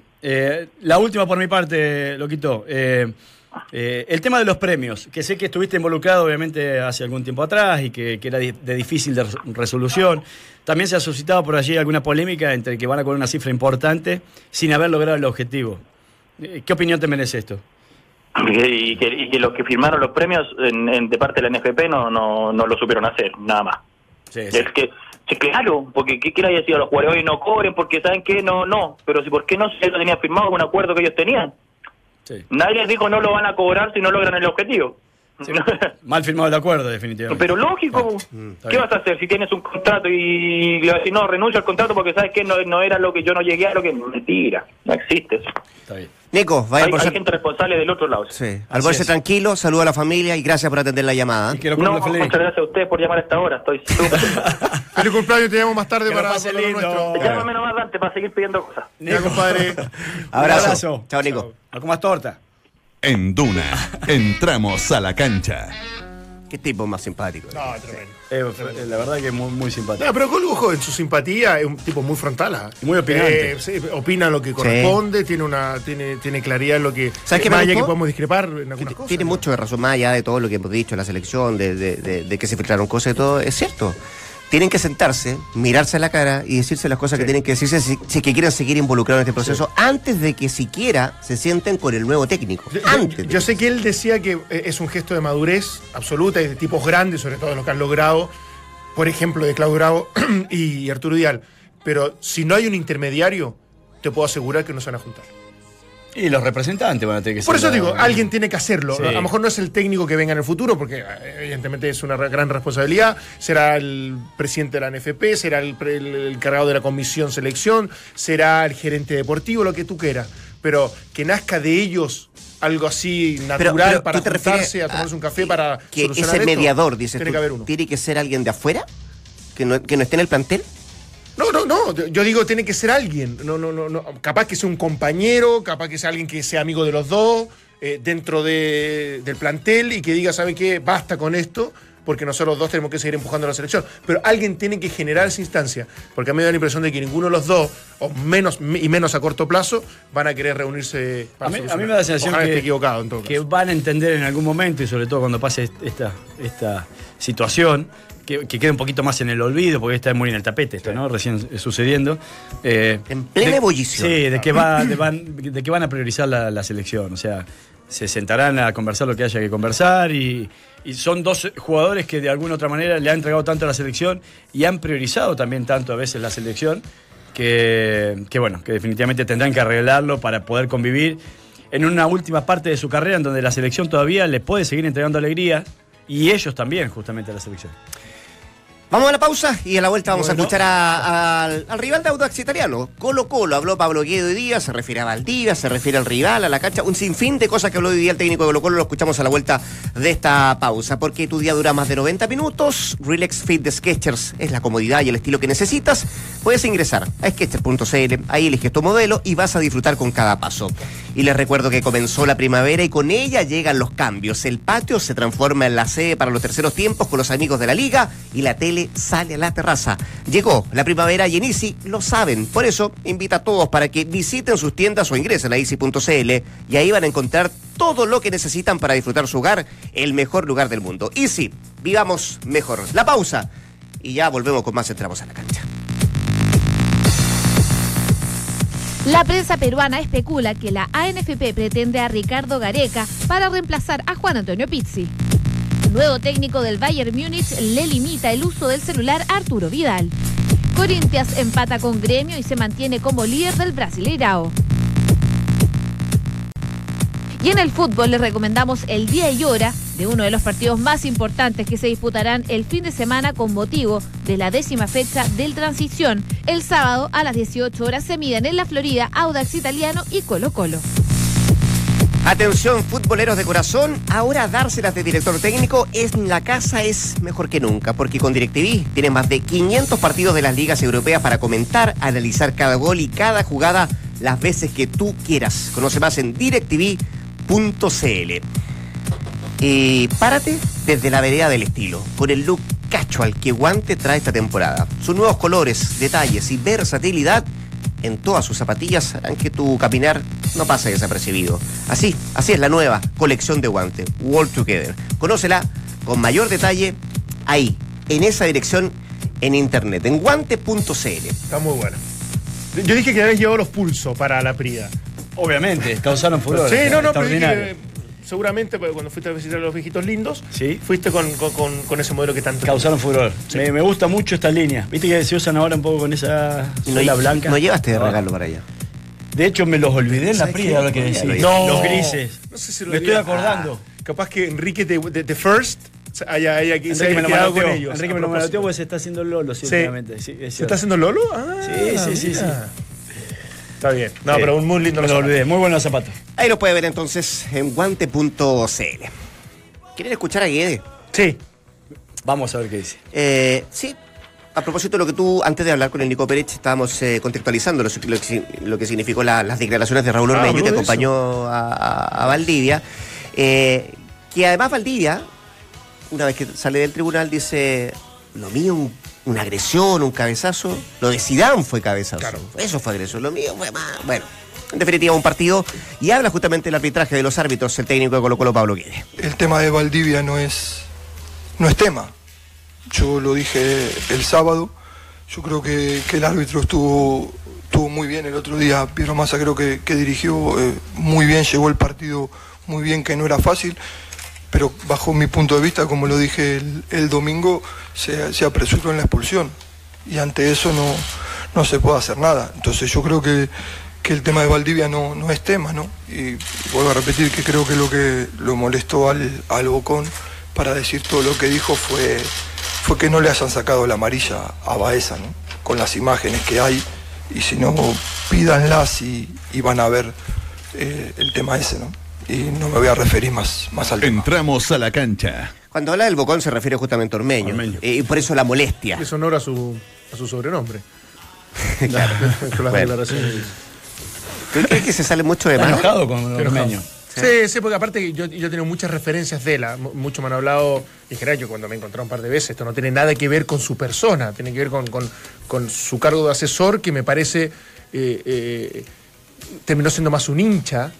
La última por mi parte, Loquito. Eh, eh, el tema de los premios, que sé que estuviste involucrado obviamente hace algún tiempo atrás y que, que era de difícil de resolución. También se ha suscitado por allí alguna polémica entre que van a cobrar una cifra importante sin haber logrado el objetivo. Eh, ¿Qué opinión te merece esto? Y que, y que los que firmaron los premios en, en- de parte de la NFP no, no, no lo supieron hacer, nada más. Sí, sí. Es que, claro, porque ¿qué quiere decir a los jugadores hoy no cobren? Porque ¿saben qué? No, no. Pero si ¿por qué no? Si ya lo tenían firmado con un acuerdo que ellos tenían. Nadie les dijo no lo van a cobrar si no logran el objetivo. Mal firmado el acuerdo, definitivamente. Pero lógico, está ¿qué bien. vas a hacer si tienes un contrato y le vas a decir no, renuncio al contrato porque sabes que no, no era lo que yo no llegué a lo que... Mentira, no existe eso. Está bien. Nico, vaya Hay, por hay ser... gente responsable del otro lado. Sí. Es. tranquilo, saluda a la familia y gracias por atender la llamada. Y que lo No, muchas gracias a ustedes por llamar a esta hora. Estoy súper. Feliz cumpleaños, te llamo más tarde Que para para lo nuestro. Llámame nomás Dante para seguir pidiendo cosas. Ya, compadre. Abrazo. Chao, Nico. No comas torta. En Duna, entramos a la cancha. Qué tipo más simpático. No, tremendo. Eh, fue- la verdad que muy, muy simpático. No, pero Colgo, ojo, en su simpatía es un tipo muy frontal. ¿ah? Muy opinante. Eh, sí, opina lo que corresponde, tiene una tiene, tiene claridad en lo que. ¿Sabes qué más allá que podemos discrepar en algunas cosas. Tiene mucho de razón, más allá de todo lo que hemos dicho, la selección, de, de- de- de que se filtraron cosas y todo, es cierto. Tienen que sentarse, mirarse a la cara y decirse las cosas que tienen que decirse si, si que quieren seguir involucrados en este proceso antes de que siquiera se sienten con el nuevo técnico. Yo, Antes. de yo sé que él decía que eh, es un gesto de madurez absoluta y de tipos grandes, sobre todo los que han logrado, por ejemplo, de Claudio Bravo y Arturo Vidal. Pero si no hay un intermediario, te puedo asegurar que no se van a juntar. Y los representantes van a tener que Por eso la- digo, alguien tiene que hacerlo. Sí. A lo mejor no es el técnico que venga en el futuro, porque eh, evidentemente es una gran responsabilidad. Será el presidente de la NFP, será el, pre- el- el encargado de la comisión selección, será el gerente deportivo, lo que tú quieras. Pero que nazca de ellos algo así natural pero, para ¿tú te refieres juntarse a tomarse un café para que solucionar ese esto? mediador, dices Tiene tú, que haber uno. tiene que ser alguien de afuera, que no, que no esté en el plantel. No, no, no. Yo digo, tiene que ser alguien. No, no, no, no. Capaz que sea un compañero, capaz que sea alguien que sea amigo de los dos, eh, dentro de- del plantel y que diga, ¿sabe qué? Basta con esto, porque nosotros dos tenemos que seguir empujando a la selección. Pero alguien tiene que generar esa instancia, porque a mí me da la impresión de que ninguno de los dos, o menos y menos a corto plazo, van a querer reunirse para A mí, a mí me da la sensación Ojalá que, esté equivocado en todo que van a entender en algún momento, y sobre todo cuando pase esta, esta situación, que, que quede un poquito más en el olvido, porque está muy en el tapete esto, ¿no? Recién eh, sucediendo. Eh, En plena ebullición. Sí, de que, va, de, van, de que van a priorizar la, la selección. O sea, se sentarán a conversar lo que haya que conversar y, y son dos jugadores que de alguna otra manera le han entregado tanto a la selección y han priorizado también tanto a veces la selección que, que bueno, que definitivamente tendrán que arreglarlo para poder convivir en una última parte de su carrera en donde la selección todavía le puede seguir entregando alegría y ellos también justamente a la selección. Vamos a la pausa y a la vuelta vamos Bueno. a escuchar a- al, al rival de Audax Italiano. Colo Colo, habló Pablo Guedo hoy día, se refiere a Valdivia, se refiere al rival, a la cancha, un sinfín de cosas que habló hoy día el técnico de Colo Colo, lo escuchamos a la vuelta de esta pausa, porque tu día dura más de 90 minutos, Relax Fit de Sketchers es la comodidad y el estilo que necesitas, puedes ingresar a Sketchers.cl, ahí eliges tu modelo y vas a disfrutar con cada paso. Y les recuerdo que comenzó la primavera y con ella llegan los cambios, el patio se transforma en la sede para los terceros tiempos con los amigos de la liga y la tele sale a la terraza. Llegó la primavera y en Easy lo saben. Por eso invita a todos para que visiten sus tiendas o ingresen a easy.cl y ahí van a encontrar todo lo que necesitan para disfrutar su hogar, el mejor lugar del mundo. Easy, vivamos mejor. La pausa. y ya volvemos con más Entramos a la cancha. La prensa peruana especula que la ANFP pretende a Ricardo Gareca para reemplazar a Juan Antonio Pizzi. Nuevo técnico del Bayern Múnich le limita el uso del celular Arturo Vidal. Corinthians empata con Gremio y se mantiene como líder del Brasileirao. Y en el fútbol les recomendamos el día y hora de uno de los partidos más importantes que se disputarán el fin de semana con motivo de la décima fecha del Transición. El sábado a las 18 horas se miden en la Florida Audax Italiano y Colo Colo. Atención, futboleros de corazón, ahora dárselas de director técnico en la casa es mejor que nunca, porque con DirecTV tienes más de 500 partidos de las ligas europeas para comentar, analizar cada gol y cada jugada las veces que tú quieras. Conoce más en DirecTV.cl. Y párate desde la vereda del estilo, con el look casual que Guante trae esta temporada. Sus nuevos colores, detalles y versatilidad en todas sus zapatillas harán que tu caminar no pase desapercibido. Así, así es la nueva colección de Guante, World Together. Conócela con mayor detalle ahí, en esa dirección en internet, en guante.cl. Está muy bueno. Yo dije que habías llevado los pulsos para la Prida. Obviamente, causaron furor. Sí, no, no, pero seguramente porque cuando fuiste a visitar a los viejitos lindos, Sí. fuiste con, con- con- con ese modelo que tanto. Causaron furor. Me, me gusta mucho esta línea. Viste que se usan ahora un poco con esa suela blanca. No llevaste de regalo para allá. De hecho, me los olvidé en la ¿Sabes Prida, que decís. No. Los grises. No sé si lo me estoy acordando. Ah, capaz que Enrique de, de- de First haya, haya, se Enrique haya me quedado con ellos. Enrique me lo porque se está haciendo Lolo, sí, Sí. es ¿Se está haciendo Lolo? Ah, Sí, sí, sí. Está bien. No, Sí. pero un muy lindo Me lo olvidé. Muy buenos zapatos. Ahí lo puede ver entonces en guante.cl. ¿Quieren escuchar a Guede? Sí. Vamos a ver qué dice. Eh, sí, a propósito de lo que tú, antes de hablar con el Nico Pérez, estábamos eh, contextualizando lo, lo que, lo que significó la- las declaraciones de Raúl Ah, Ormeño, que acompañó a, a- a Valdivia. eh, que además Valdivia, una vez que sale del tribunal, dice: Lo mío, un- una agresión, un cabezazo. Lo de Zidane fue cabezazo. Claro. Eso fue agresión. Lo mío fue más. Bueno. En definitiva, un partido. Y habla justamente del arbitraje de los árbitros, el técnico de Colo Colo, Pablo Guede. el tema de Valdivia no es, no es tema. Yo lo dije el sábado. Yo creo que, que el árbitro estuvo, estuvo muy bien el otro día. Piero Massa creo que, que dirigió eh, muy bien, llegó el partido muy bien, que no era fácil. Pero bajo mi punto de vista, como lo dije el, domingo, se, se apresuró en la expulsión. Y ante eso no, no se puede hacer nada. Entonces yo creo que, que el tema de Valdivia no, no es tema, ¿no? Y vuelvo a repetir que creo que lo que lo molestó al, al Bocón para decir todo lo que dijo fue, fue que no le hayan sacado la amarilla a Baeza, ¿no? Con las imágenes que hay. Y si no, pídanlas y, y van a ver eh, el tema ese, ¿no? Y no me voy a referir más, más al tema. Entramos a la cancha. Cuando habla del Bocón se refiere justamente a Ormeño. Ormeño. Eh, y por eso la molestia. Es honor a su, a su sobrenombre. Claro. Con las Bueno. declaraciones. ¿Tú crees que se sale mucho de mano? enojado con Ormeño. Sí, sí, porque aparte yo, yo tengo muchas referencias de él. ah, mu- Mucho me han hablado, y general, yo cuando me he encontrado un par de veces, esto no tiene nada que ver con su persona, tiene que ver con, con- con su cargo de asesor, que me parece eh, eh, terminó siendo más un hincha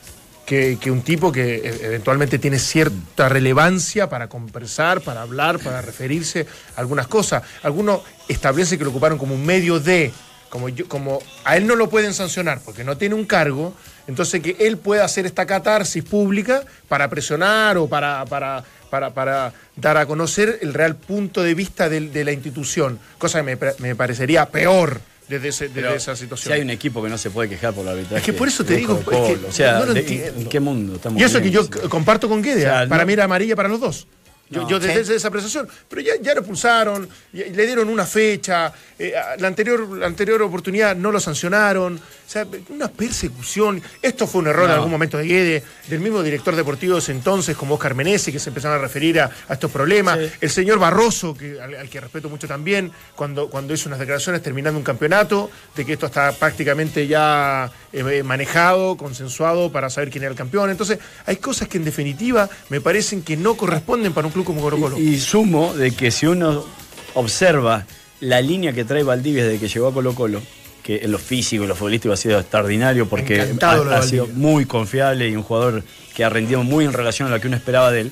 que, un tipo que eh, eventualmente tiene cierta relevancia para conversar, para hablar, para referirse a algunas cosas. Algunos establecen que lo ocuparon como un medio de, como, yo, como a él no lo pueden sancionar porque no tiene un cargo, entonces que él pueda hacer esta catarsis pública para presionar o para, para, para, para dar a conocer el real punto de vista de, la institución, cosa que me, me parecería peor desde, ese- desde Pero esa Si situación. hay un equipo que no se puede quejar por la arbitraje. Es que por eso te digo, es que o sea, no lo ¿de- entiendo. ¿en qué mundo estamos Y eso que yo comparto con Guede, O sea, ¿ah? para no- mí era amarilla para los dos. Yo, No, yo desde sí. esa apreciación. Pero ya, ya lo pulsaron, y- y le dieron una fecha, eh, la, anterior, la anterior oportunidad no lo sancionaron. O sea, una persecución. Esto fue un error en algún momento de Guede, del mismo director deportivo de ese entonces, como Oscar Menezes, que se empezaron a referir a, a estos problemas. Sí. El señor Barroso, que, al, al que respeto mucho también, cuando, cuando hizo unas declaraciones terminando un campeonato, de que esto está prácticamente ya eh, manejado, consensuado para saber quién era el campeón. Entonces, hay cosas que en definitiva me parecen que no corresponden para un club como Colo Colo. Y sumo de que si uno observa la línea que trae Valdivia desde que llegó a Colo Colo, que en lo físico y lo futbolístico ha sido extraordinario porque de ha, ha sido muy confiable y un jugador que ha rendido muy en relación a lo que uno esperaba de él.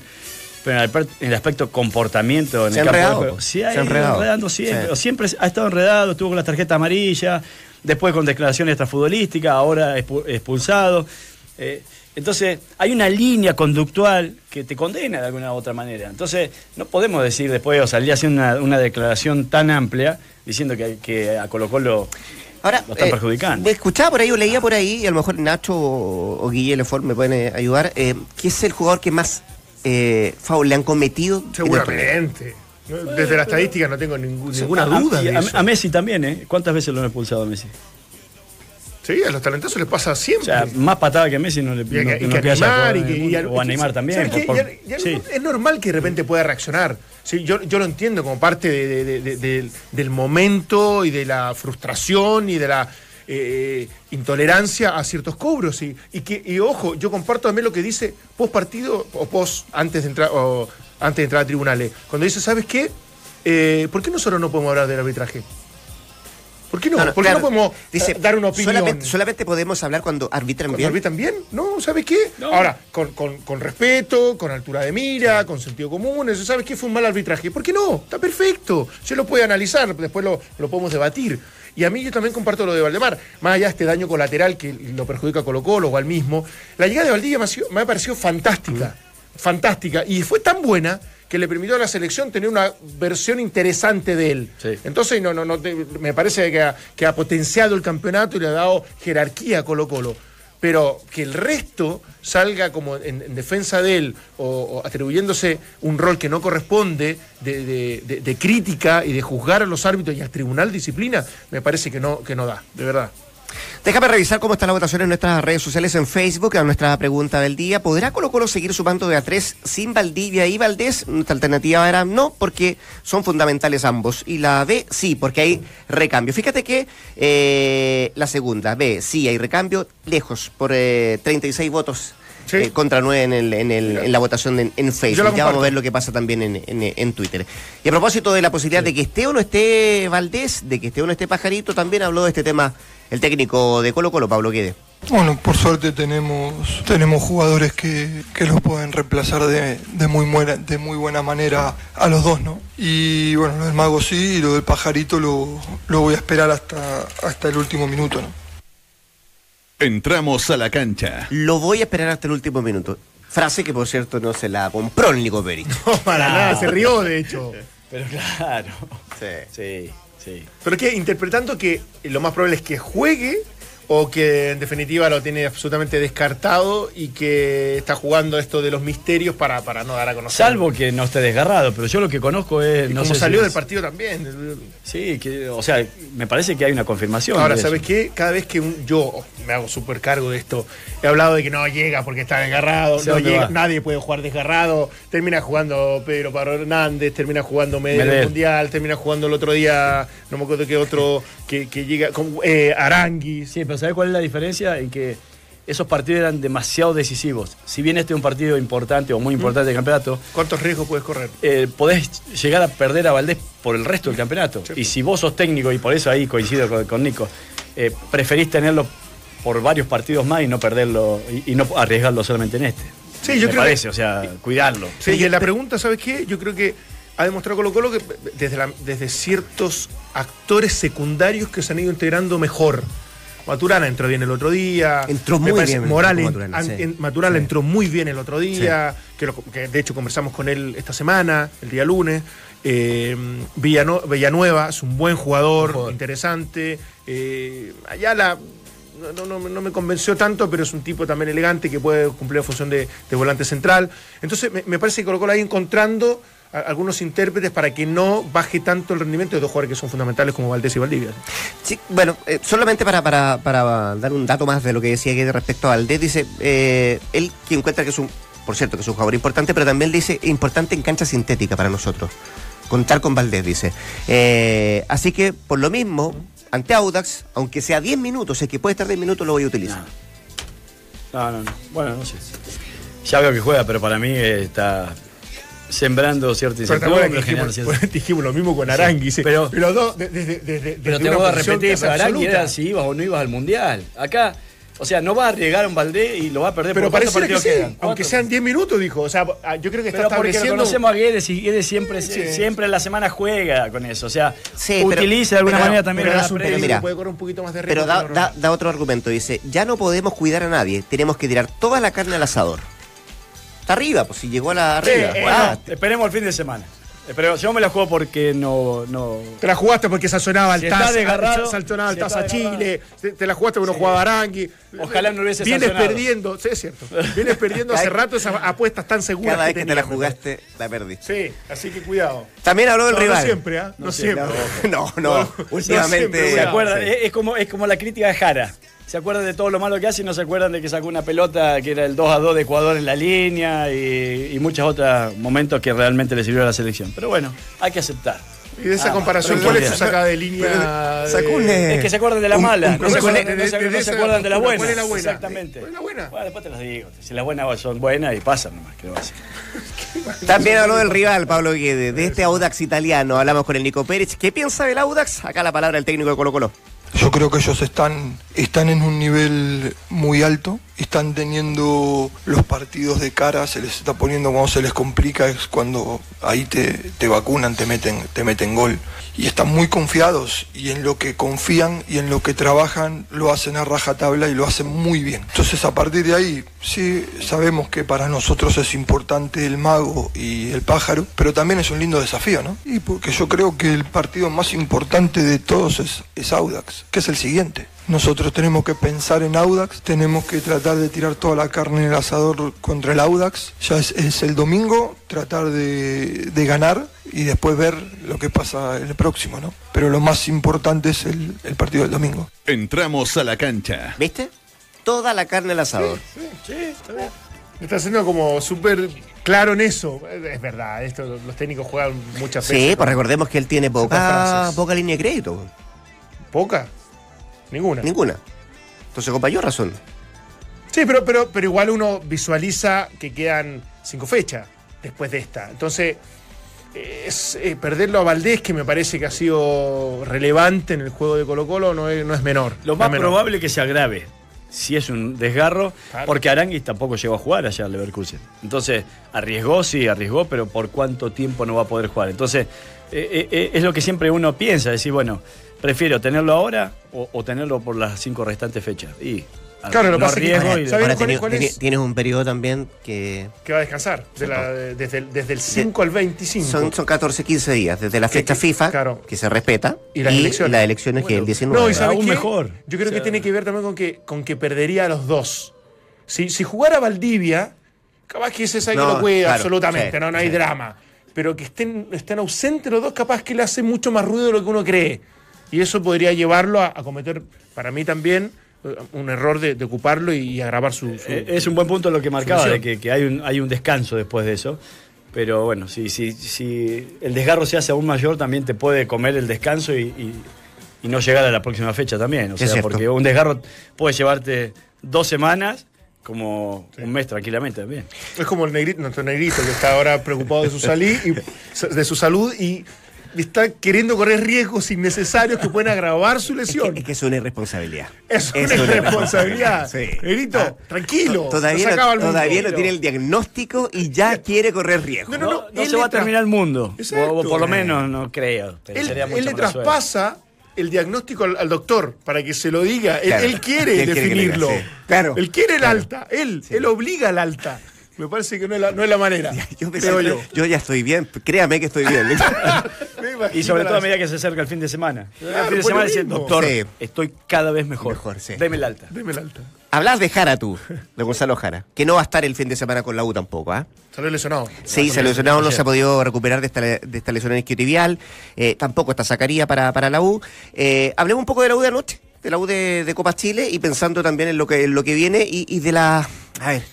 pero en el, per- en el aspecto comportamiento en Se el campo de enredado, juego. po. Sí, ha Se ha ido enredado. enredando siempre. Sí. o siempre ha estado enredado, estuvo con la tarjeta amarilla, después con declaraciones extrafutbolísticas, ahora expu- expulsado. Eh, entonces, hay una línea conductual que te condena de alguna u otra manera. Entonces, no podemos decir después, o salir haciendo una, una declaración tan amplia diciendo que, que a Colo Colo Ahora, lo están eh, perjudicando. escuchaba por ahí o leía por ahí, y a lo mejor Nacho o, o Guille Lefort me pueden eh, ayudar, eh, que es el jugador que más eh, foul le han cometido. Seguramente. Desde la estadística no tengo ningún- ninguna A- duda y de a, eso. a Messi también, ¿eh? ¿Cuántas veces lo han expulsado a Messi? Sí, a los talentosos les pasa O siempre. sea, más patada que Messi no le a, no- y no que Neymar, y que, y o a Neymar también. Y a- y a- sí. Es normal que de repente pueda reaccionar. Sí, yo, yo lo entiendo como parte de- de- de- de- del- del momento y de la frustración y de la eh, intolerancia a ciertos cobros. Y, y que, y ojo, yo comparto también lo que dice post partido o post antes de entrar o antes de entrar a tribunales. Cuando dice, ¿sabes qué? Eh, ¿Por qué nosotros no podemos hablar del arbitraje? ¿Por qué no? No, no, ¿Por qué claro. no podemos Dice, eh, dar una opinión? Solamente, solamente podemos hablar cuando arbitran ¿Cuando bien. arbitran bien? No, ¿sabes qué? No. Ahora, con, con- con respeto, con altura de mira, con sentido común, eso, ¿sabes qué? Fue un mal arbitraje. ¿Por qué no? Está perfecto. Se lo puede analizar, después lo, lo podemos debatir. Y a mí yo también comparto lo de Valdemar, más allá de este daño colateral que lo perjudica a Colo Colo o al mismo, la llegada de Valdivia me ha, sido- me ha parecido fantástica, fantástica, y fue tan buena que le permitió a la selección tener una versión interesante de él. Sí. Entonces, no, no, me parece que ha, que ha potenciado el campeonato y le ha dado jerarquía a Colo Colo. Pero que el resto salga como en, en defensa de él o, o atribuyéndose un rol que no corresponde de, de- de- de crítica y de juzgar a los árbitros y al tribunal disciplina, me parece que no, que no da, de verdad. Déjame revisar cómo está la votación en nuestras redes sociales en Facebook, a nuestra pregunta del día. ¿Podrá Colo Colo seguir sumando de a tres sin Valdivia y Valdés? Nuestra alternativa era no, porque son fundamentales ambos. Y la B, sí, porque hay recambio. Fíjate que eh, la segunda, B, sí, hay recambio, lejos, por eh, 36 votos. Sí. eh, contra 9 en, el- en el- en la votación en, Facebook. Ya vamos a ver lo que pasa también en, en- en Twitter. Y a propósito de la posibilidad de que esté o no esté Valdés, de que esté o no esté Pajarito, también habló de este tema el técnico de Colo Colo, Pablo Guede. Bueno, por suerte tenemos, tenemos jugadores que, que los pueden reemplazar de, de muy buena, de muy buena manera a los dos, ¿no? Y bueno, lo del mago sí, y lo del pajarito lo, lo voy a esperar hasta, hasta el último minuto, ¿no? Entramos a la cancha. Lo voy a esperar hasta el último minuto. Frase que, por cierto, no se la compró el Nico Perich. No, para nada, se rió de hecho. Pero claro. Sí. Sí, sí. Pero que interpretando que lo más probable es que juegue o que en definitiva lo tiene absolutamente descartado y que está jugando esto de los misterios para, para no dar a conocer. Salvo que no esté desgarrado, pero yo lo que conozco es. Y no como sé si salió es- del partido también. Sí, que, o sea, me parece que hay una confirmación. Ahora. ¿sabes qué? Cada vez que un- yo me hago súper cargo de esto, he hablado de que no llega porque está desgarrado, nadie puede jugar desgarrado, termina jugando Pedro Pablo Hernández, termina jugando Medel. Mundial, termina jugando el otro día, no me acuerdo qué otro, que, que llega, con, eh, Aranguis. Sí, pero ¿sabes cuál es la diferencia? En que esos partidos eran demasiado decisivos. Si bien este es un partido importante o muy importante del campeonato, ¿Cuántos riesgos puedes correr? eh, podés llegar a perder a Valdés por el resto del campeonato. Y si vos sos técnico, y por eso ahí coincido con, con Nico, eh, preferís tenerlo por varios partidos más y no perderlo y, y no arriesgarlo solamente en este. Sí, yo Me creo parece, que- o sea, cuidarlo. Sí, y en la pregunta, ¿sabes qué? Yo creo que ha demostrado Colo Colo que desde, la- desde ciertos actores secundarios que se han ido integrando mejor. Maturana entró bien el otro día. Entró muy parece- bien Morales, Maturana, an- sí. en- Maturana Sí. entró muy bien el otro día, que, lo- que de hecho conversamos con él esta semana, el día lunes. Eh, Villano- Villanueva es un buen jugador, interesante. Eh, Ayala no, no- no me convenció tanto, pero es un tipo también elegante que puede cumplir la función de, de volante central. Entonces me, me parece que Colo Colo ahí encontrando a- algunos intérpretes para que no baje tanto el rendimiento de dos jugadores que son fundamentales como Valdés y Valdivia. Sí, bueno, eh, solamente para, para, para dar un dato más de lo que decía que respecto a Valdés, dice, eh, él que encuentra que es un, por cierto, que es un jugador importante, pero también dice importante en cancha sintética para nosotros. Contar con Valdés, dice. Eh, así que, por lo mismo, ante Audax, aunque sea 10 minutos, es que puede estar 10 minutos, lo voy a utilizar. No, no, no. Bueno, no sé. Ya veo que juega, pero para mí está sembrando cierta Pero incertidumbre. dijimos, cierta- dijimos lo mismo con Aranguis. pero- pero los dos, de- desde, desde, Pero desde te voy a repetir, casi pero Arangui absoluta. era si ibas o no ibas al mundial. Acá O sea, no va a arriesgar a un Valdés y lo va a perder Pero por cuántos pareciera que partidos sí, quedan. aunque sean 10 minutos, dijo. O sea, ah, yo creo que está Pero porque estableciendo. conocemos a Guedes y Guedes siempre, Sí. siempre en la semana juega con eso. O sea, Sí, pero- utiliza de alguna pero- manera también pero la técnico mira, puede correr un poquito más de riesgo. Pero da, da otro argumento, dice, ya no podemos cuidar a nadie, tenemos que tirar toda la carne al asador. Está arriba, pues si llegó a la arriba. Eh, Ah, no, esperemos el fin de semana. Pero yo me la juego porque no. no Te la jugaste porque sazonaba Si al está Taz, desgarrado, saltonaba al si Taz a está desgarrado. Chile, te, la jugaste porque no jugaba Arangui. Ojalá no hubiese Vienes sancionado. perdiendo, sí, es cierto. Vienes perdiendo hace rato esas apuestas tan seguras. cada vez que te la jugaste, la perdí. Sí, así que cuidado. También habló del No, rival. no siempre, ¿ah? No, siempre. No, no, últimamente. siempre, ¿Se acuerdan? Sí. Es como, es como la crítica de Jara. ¿Se acuerdan de todo lo malo que hace y no se acuerdan de que sacó una pelota que era el 2 a 2 de Ecuador en la línea y, y muchos otros momentos que realmente le sirvió a la selección? Pero bueno, hay que aceptar. Y de esa Ah, comparación, ¿cuál es sacada de línea? Sacó un, de- eh, Es que se acuerdan de la un- mala, un no, se acuerdan, de- no de- de no se esa acuerdan de las postura, buenas. ¿cuál es la buena? Exactamente. ¿Cuál es la buena? Bueno, después te las digo. Si las buenas son buenas y pasan nomás, ¿qué le va a hacer? También habló del rival, Pablo Guedes, de este Audax italiano. Hablamos con el Nico Pérez. ¿Qué piensa del Audax? Acá la palabra del técnico de Colo Colo. Yo creo que ellos están, están en un nivel muy alto, están teniendo los partidos de cara, se les está poniendo cuando se les complica, es cuando ahí te, te vacunan, te meten, te meten gol. Y están muy confiados y en lo que confían y en lo que trabajan lo hacen a rajatabla y lo hacen muy bien. Entonces a partir de ahí sí sabemos que para nosotros es importante el mago y el pájaro, pero también es un lindo desafío, ¿no? Y porque yo creo que el partido más importante de todos es, es Audax, que es el siguiente. Nosotros tenemos que pensar en Audax, tenemos que tratar de tirar toda la carne en el asador contra el Audax. Ya es, es el domingo, tratar de, de ganar y después ver lo que pasa el próximo, ¿no? Pero lo más importante es el, el partido del domingo. Entramos a la cancha. ¿Viste? Toda la carne al asador. Sí, está bien. Está siendo como súper claro en eso. Es verdad, esto, los técnicos juegan muchas veces. Sí, pues recordemos que él tiene poca, poca línea de crédito. Poca. Ninguna. Ninguna. Entonces, compañero, razón. Sí, pero, pero, pero igual uno visualiza que quedan cinco fechas después de esta. Entonces, es, eh, perderlo a Valdés, que me parece que ha sido relevante en el juego de Colo Colo, no es, no es menor. Lo más menor. probable es que se agrave. Si es un desgarro, Claro. porque Aranguis tampoco llegó a jugar allá al Leverkusen. Entonces, arriesgó, sí, arriesgó, pero ¿por cuánto tiempo no va a poder jugar? Entonces, eh, eh, es lo que siempre uno piensa, decir, bueno, prefiero tenerlo ahora o, o tenerlo por las cinco restantes fechas. Y Claro, lo pasa es que- y- ¿sabe Ahora cuál es- cuál es? tienes un periodo también que Que va a descansar de la- de- desde, el, desde el 5 al 25. son, son 14, 15 días desde la fecha que- FIFA, claro. que se respeta, Y las elecciones. las elecciones que es el 19. No, y ¿sabes Aún qué? mejor. Yo creo O sea- que tiene que ver también con que, con que perdería a los dos. Si, si jugara Valdivia, capaz que ese saque No, lo puede claro, absolutamente, sí, no, no hay sí. drama. Pero que estén, estén ausentes los dos, capaz que le hace mucho más ruido de lo que uno cree. Y eso podría llevarlo a, a cometer, para mí también, un error de, de ocuparlo y agravar su. su- Eh, Es un buen punto lo que marcaba, de que, que hay, un, hay un descanso después de eso. Pero bueno, si, si, si el desgarro se hace aún mayor, también te puede comer el descanso y, y- y no llegar a la próxima fecha también. O Es sea, cierto. porque un desgarro puede llevarte dos semanas como un mes tranquilamente también. Es como el negrito, nuestro negrito que está ahora preocupado de su, salí y, de su salud y está queriendo correr riesgos innecesarios que pueden agravar su Es lesión. que, es que es una irresponsabilidad. Es una una irresponsabilidad. Sí. Ah, tranquilo. Todavía, no todavía no tiene el diagnóstico y ya quiere correr riesgo. No, no, No, no, se va a terminar el mundo. Exacto. O, o por lo menos no creo. Él, le suerte. traspasa el diagnóstico al, al doctor para que se lo diga. Él, Claro. él quiere Él quiere que le diga, definirlo. sí. Claro. Él quiere el Claro. alta. Él, él obliga al alta. Me parece que no es la, no es la manera. Me yo ya estoy bien, créame que estoy bien. Imagino Y sobre todo a medida que se acerca el fin de semana. Claro, el fin de por lo semana dice, mismo. doctor, Sí. estoy cada vez mejor. Mejor, sí. Deme el alta. Deme el alta. Hablas de Jara tú, de Gonzalo Jara, que no va a estar el fin de semana con la U tampoco, ¿ah? Salió lesionado. Sí, se lesionado, no se ha podido recuperar de esta, de esta lesión en isquiotibial. Eh, tampoco está Zacarías para, para la U. Eh, hablemos un poco de la U de anoche, de la U de, de Copa Chile y pensando también en lo que, en lo que viene y, y de la. A ver.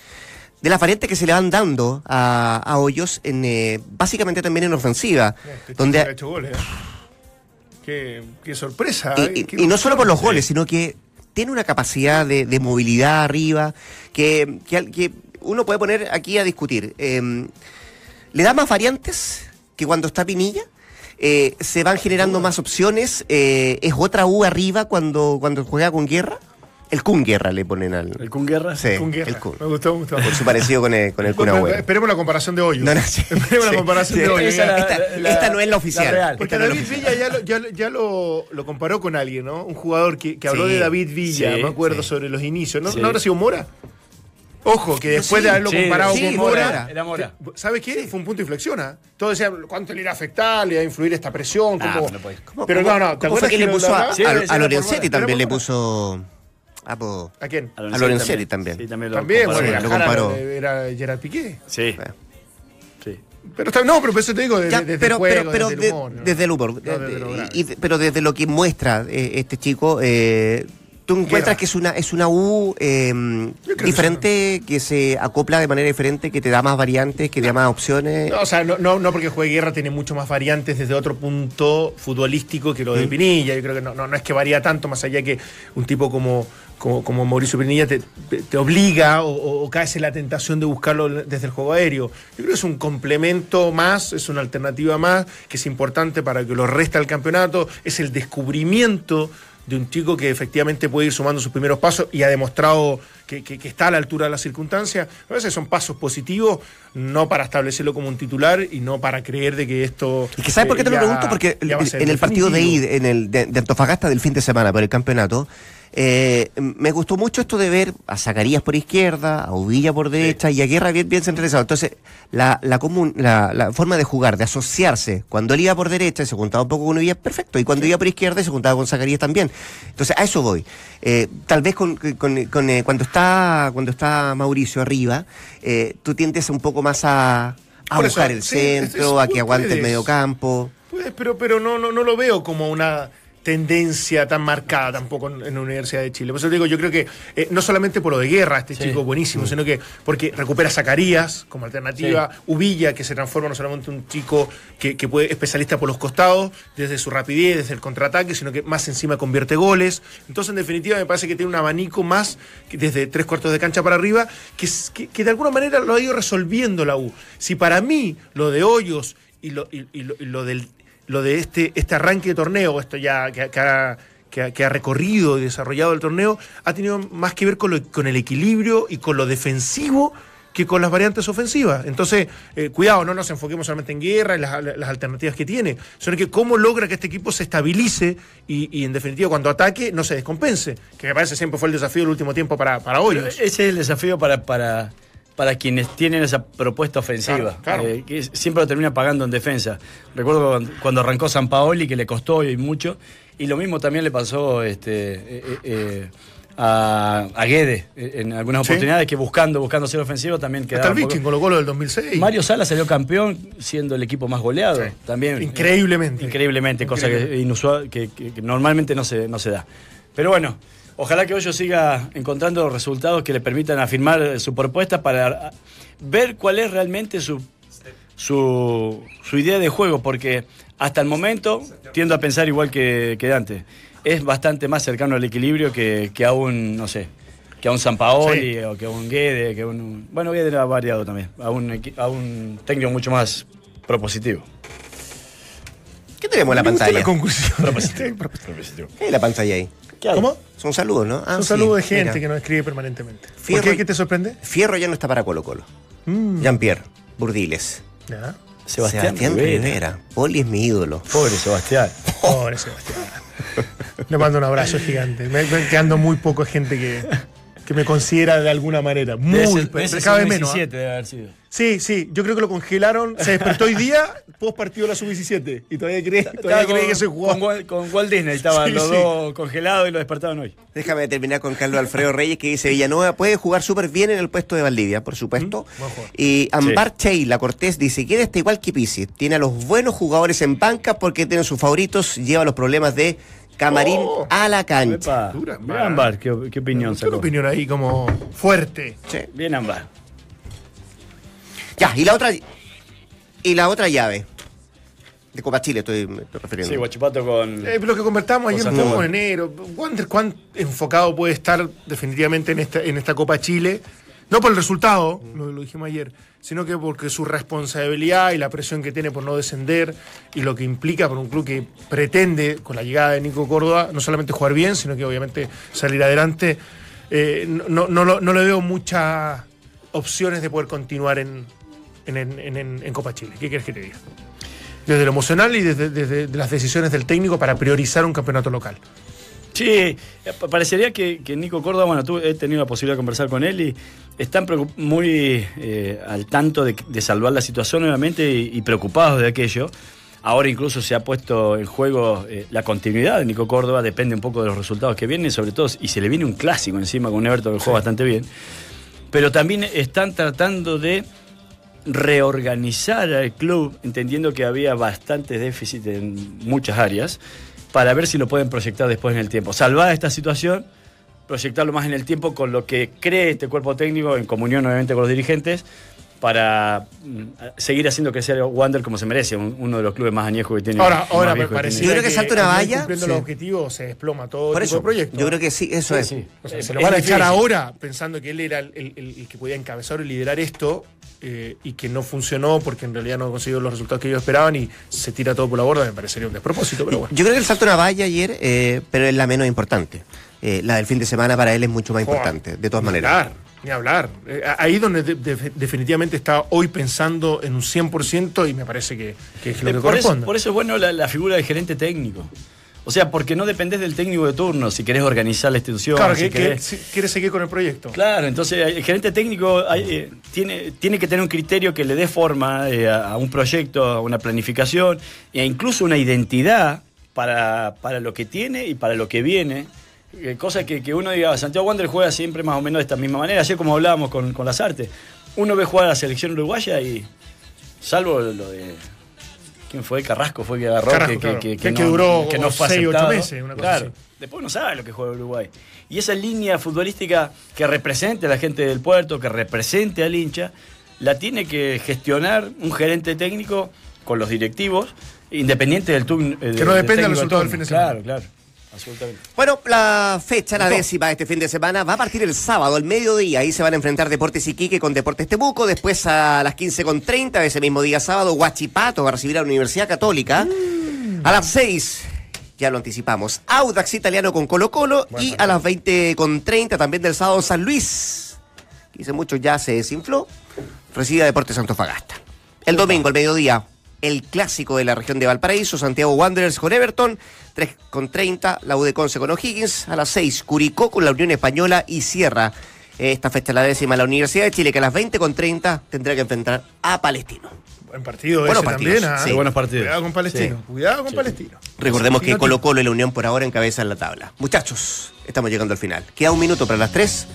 De las variantes que se le van dando a, a Hoyos, en, eh, básicamente también en ofensiva. Este donde, ha hecho goles. ¿eh? Qué, qué sorpresa. y, ¿eh? y- Qué y no solo por los goles, sino que tiene una capacidad de, de movilidad arriba que, que, uno puede poner aquí a discutir. Eh, ¿Le da más variantes que cuando está Pinilla? Eh, ¿Se van generando más opciones? Eh, ¿Es otra U arriba cuando, cuando juega con guerra? El Kun Guerra le ponen al. ¿El Kun Guerra? Sí, Kun Guerra. el Kun. Me gustó, me gustó. Por su parecido con el, con el Kun Agüero. Esperemos la comparación de hoyos. No, no, sí. Esperemos Sí. la comparación Sí, de la- Esta, la- esta no es la oficial. la real. Porque no David. Villa ya, lo, ya, ya lo, lo comparó con alguien, ¿no? Un jugador que, que habló Sí. de David Villa, Sí, me acuerdo, sí. sobre los inicios. ¿No, Sí. ¿no habrá sido Mora? Ojo, que después sí. de haberlo Sí, comparado sí, con Mora era. Mora. ¿sabes qué? Fue un punto de inflexión. ¿ah? Todos decían cuánto le iba a afectar, le iba a influir esta presión. Ah, cómo- pero no puede. ¿Cómo- Pero cómo- no, no, ¿te ¿Cómo fue acuerdas que le puso a, Lorenzetti también le puso. Ah, po- ¿A quién? A Lorenzetti también. Sí, también lo También, comparó. bueno, Sí, lo comparó. era Gerard Piqué. Sí. Bueno. sí. Pero está, no, pero por eso te digo, desde, Ya, desde pero, el juego, pero, pero desde de- el humor. ¿no? desde el humor. No, desde lo grave. y- pero desde lo que muestra eh, este chico, eh, ¿tú encuentras Guerra. que es una, es una U eh, creo que diferente, que se acopla de manera diferente, que te da más variantes, que te da más opciones? No, o sea, no, no, no porque juegue guerra tiene mucho más variantes desde otro punto futbolístico que lo de Pinilla. Yo creo que no, no, no es que varía tanto, más allá que un tipo como, como, como Mauricio Pinilla te, te- obliga o, o- caes en la tentación de buscarlo desde el juego aéreo. Yo creo que es un complemento más, es una alternativa más, que es importante para que lo resta el campeonato, es el descubrimiento de un chico que efectivamente puede ir sumando sus primeros pasos y ha demostrado que, que- que está a la altura de las circunstancias. A veces son pasos positivos, no para establecerlo como un titular y no para creer de que esto... Y que ¿sabes por qué eh, te lo ya- pregunto? Porque en el partido de en el de, de Antofagasta del fin de semana por el campeonato, eh, me gustó mucho esto de ver a Zacarías por izquierda, a Uvilla por derecha y a Guerra bien, bien centralizado. Entonces, la, la, comun- la, la forma de jugar, de asociarse, cuando él iba por derecha y se juntaba un poco con Uvilla, perfecto. Y cuando iba por izquierda se juntaba con Zacarías también. Entonces, a eso voy. Eh, tal vez con, con- con, eh, cuando está cuando está Mauricio arriba, eh, tú tiendes un poco más a, a eso, buscar el sí, centro, es- a que aguante el puedes. medio campo. Pues, pero pero no, no, no lo veo como una tendencia tan marcada tampoco en, la Universidad de Chile. Por eso te digo, yo creo que eh, no solamente por lo de guerra, este Sí. chico buenísimo, sino que porque recupera a Zacarías como alternativa, Uvilla, que se transforma no solamente en un chico que, que puede especialista por los costados, desde su rapidez, desde el contraataque, sino que más encima convierte goles. Entonces, en definitiva, me parece que tiene un abanico más que desde tres cuartos de cancha para arriba, que, que, que de alguna manera lo ha ido resolviendo la U. Si para mí lo de Hoyos y lo, y- y lo- y lo del lo de este, este arranque de torneo, esto ya que, ha, que ha- recorrido y desarrollado el torneo, ha tenido más que ver con, lo- con el equilibrio y con lo defensivo que con las variantes ofensivas. Entonces, eh, cuidado, no nos enfoquemos solamente en guerra y las, las alternativas que tiene, sino que cómo logra que este equipo se estabilice y, y, en definitiva cuando ataque no se descompense, que me parece siempre fue el desafío del último tiempo para, para Hoyos. ese es el desafío para, para, para quienes tienen esa propuesta ofensiva, Claro, claro. eh, que siempre lo termina pagando en defensa. Recuerdo cuando, arrancó San Paoli, que le costó y mucho, y lo mismo también le pasó este, eh, eh, a, a Guede en algunas Sí. oportunidades, que buscando, buscando ser ofensivo también Hasta quedaba el poco- Vichy en Colo Colo del 2006. Mario Sala salió campeón siendo el equipo más goleado. Sí. También. Increíblemente. Increíblemente, cosa que, inusual, que normalmente no se, no se da. Pero bueno, ojalá que Hoyo siga encontrando resultados que le permitan afirmar su propuesta para ah, ver cuál es realmente su, su, su idea de juego, porque hasta el momento tiendo a pensar igual que, que Dante. Es bastante más cercano al equilibrio que, que a un, no sé, que a un Sampaoli Sí. o que a un Guede, que a un, bueno, Guede era variado también, a un, a un técnico mucho más propositivo. ¿Qué tenemos en la Me pantalla? la conclusión. ¿Qué hay la pantalla ahí? ¿Cómo? Son saludos, ¿no? Ah, sí, saludo de gente mira. que nos escribe permanentemente. Fierro- ¿Por qué? ¿Qué te sorprende? Fierro ya no está para Colo Colo. Mm. Jean-Pierre, Burdiles. Ya. Sebastián, Rivera. Rivera. Poli es mi ídolo. Pobre Sebastián. Pobre Sebastián. Le mando un abrazo gigante. Me, me quedando muy poco gente que, que me considera de alguna manera. Muy, vez menos. ¿ah? sub-17 debe haber sido. Sí, sí, yo creo que lo congelaron. Se despertó hoy día, post partido de la sub-17. Y todavía cree, todavía cree que soy con, jugador. Walt- con Walt Disney estaban Sí, los sí. dos congelados y lo despertaron hoy. Déjame terminar con Carlos Alfredo Reyes que dice Villanueva puede jugar súper bien en el puesto de Valdivia, por supuesto. jugador. Y Ambar Sheila Cortés dice, ¿quién está igual que Pisi? Tiene a los buenos jugadores en banca porque tienen sus favoritos, lleva los problemas de camarín Oh. a la cancha. Dura, bien. Ambar, ¿qué, qué opinión Tengo una sacó? opinión ahí como fuerte. Sí. Bien Ambar. Ya, y la otra y la otra llave. De Copa Chile estoy, refiriendo. Sí, Guachipato con... Eh, lo que convertamos ayer en enero. Wander, ¿cuán enfocado puede estar definitivamente en esta, en esta Copa Chile? No por el resultado, lo, lo dijimos ayer, sino que porque su responsabilidad y la presión que tiene por no descender y lo que implica para un club que pretende, con la llegada de Nico Córdoba, no solamente jugar bien, sino que obviamente salir adelante. eh, no, no, no le veo muchas opciones de poder continuar en, en, en- en- en Copa Chile. ¿Qué quieres que te diga? Desde lo emocional y desde, desde las decisiones del técnico para priorizar un campeonato local. Sí, pa- parecería que, que Nico Córdoba, bueno, tú he tenido la posibilidad de conversar con él y están muy eh, al tanto de, de salvar la situación nuevamente y, y preocupados de aquello. Ahora incluso se ha puesto en juego eh, la continuidad de Nico Córdoba, depende un poco de los resultados que vienen, sobre todo, y se le viene un clásico encima con un Everton que juega bastante bien. Pero también están tratando de reorganizar al club, entendiendo que había bastante déficit en muchas áreas, para ver si lo pueden proyectar después en el tiempo. Salvar esta situación, proyectarlo más en el tiempo con lo que cree este cuerpo técnico, en comunión obviamente con los dirigentes, para mm, seguir haciendo crecer Wander como se merece, un- uno de los clubes más añejos que tiene. Ahora, ahora me que parece. Yo creo que salta una valla, Cumpliendo sí. los objetivos se desploma todo Por tipo eso, de proyecto. yo creo que sí, eso es. Sí, O sea, Es- se lo es van a echar ahora pensando que él era el, el- el que podía encabezar o liderar esto eh, y que no funcionó porque en realidad no consiguió los resultados que ellos esperaban y se tira todo por la borda, me parecería un despropósito, pero bueno. Yo creo que el salto una valla ayer, eh, pero es la menos importante. Eh, la del fin de semana para él es mucho más importante, de todas maneras. hablar, ni hablar. Eh, ahí donde de- de- definitivamente está hoy pensando en un 100% y me parece que, que es lo Eh, que por, eso, corresponde. por eso es bueno la, la figura del gerente técnico. O sea, porque no dependés del técnico de turno si querés organizar la institución. claro, si que, que querés- si- quiere seguir con el proyecto. Claro, entonces el gerente técnico hay, eh, tiene, tiene que tener un criterio que le dé forma eh, a, a un proyecto, a una planificación e incluso una identidad para, para lo que tiene y para lo que viene. Eh, cosa que, que uno diga, Santiago Wander juega siempre más o menos de esta misma manera, así como hablábamos con, con las artes. Uno ve jugar a la selección uruguaya y, salvo lo de... ¿Quién fue? Carrasco fue que agarró, Carrasco, que, claro. que, Que- que duró seis, ocho aceptado. meses, una cosa Claro. así. Después no sabe lo que juega Uruguay. Y esa línea futbolística que represente a la gente del puerto, que represente al hincha, la tiene que gestionar un gerente técnico con los directivos, independiente del turno. eh, Que no dependa del resultado del fin de semana. Claro, claro. Absolutamente. Bueno, la fecha, la décima este fin de semana, va a partir el sábado, al mediodía. Ahí se van a enfrentar Deportes Iquique con Deportes Temuco. Después a las 15.30 de ese mismo día sábado, Huachipato va a recibir a la Universidad Católica. A las 6, ya lo anticipamos, Audax Italiano con Colo Colo. y a las 20.30 también del sábado, San Luis. que Dice mucho, ya se desinfló. Recibe a Deportes Antofagasta. El domingo, al mediodía, el clásico de la región de Valparaíso, Santiago Wanderers con Everton, 3 con 30, la U de Conce con O'Higgins, a las 6, Curicó con la Unión Española y cierra esta fecha la décima la Universidad de Chile, que a las 20 con 30 tendrá que enfrentar a Palestino. Buen partido Buenos ese partidos, también. ¿ah? sí. Buenos partidos. Cuidado con Palestino. Sí. Cuidado con Palestino. Recordemos que. Colo Colo y la Unión por ahora encabezan la tabla. Muchachos, estamos llegando al final. Queda un minuto para las 3.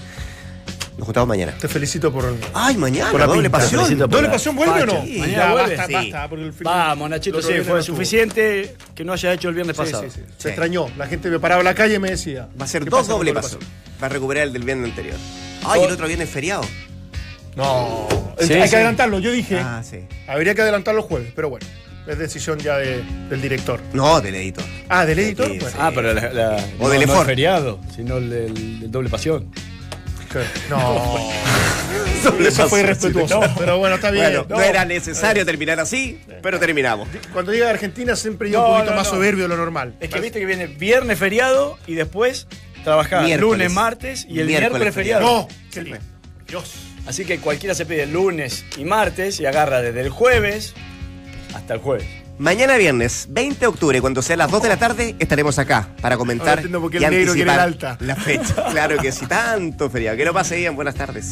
Nos juntamos mañana. Te felicito por, Ay, mañana, por la doble pinta. pasión. ¿Doble la pasión vuelve o no? Sí. Mañana Ya, vuelve. basta, Sí. basta, porque el fin- Vamos, Nachito, sí, fue suficiente que no haya hecho el viernes Sí, pasado. sí, sí. Se extrañó. La gente me paraba en la calle y me decía. Va a ser ¿qué dos doble pasión. Va a recuperar el del viernes anterior. Ay, el otro viernes feriado. No. Sí, Hay que adelantarlo. Yo dije. Ah, sí. Habría que adelantarlo el jueves, pero bueno. Es decisión ya de- del director. No, del editor. Ah, del editor. Sí, Bueno, sí. Ah, pero la, la- O no, del no el feriado, sino el, el- el doble pasión. No. Eso fue irrespetuoso. Pero bueno, está bien. Bueno, no, era necesario terminar así, pero terminamos. Cuando llega a Argentina siempre llega No, un poquito no, más no. soberbio de lo normal. Es que viste que viene viernes feriado y después trabajar Miércoles. lunes, martes y el Miércoles miércoles, feriado. No. Dios. Así que cualquiera se pide lunes y martes y agarra desde el jueves hasta el jueves. Mañana viernes, 20 de octubre, cuando sea las 2 de la tarde, estaremos acá para comentar Ahora entiendo por qué y el negro anticipar alta. la fecha. Claro que sí, tanto feriado. Que lo pase bien, buenas tardes.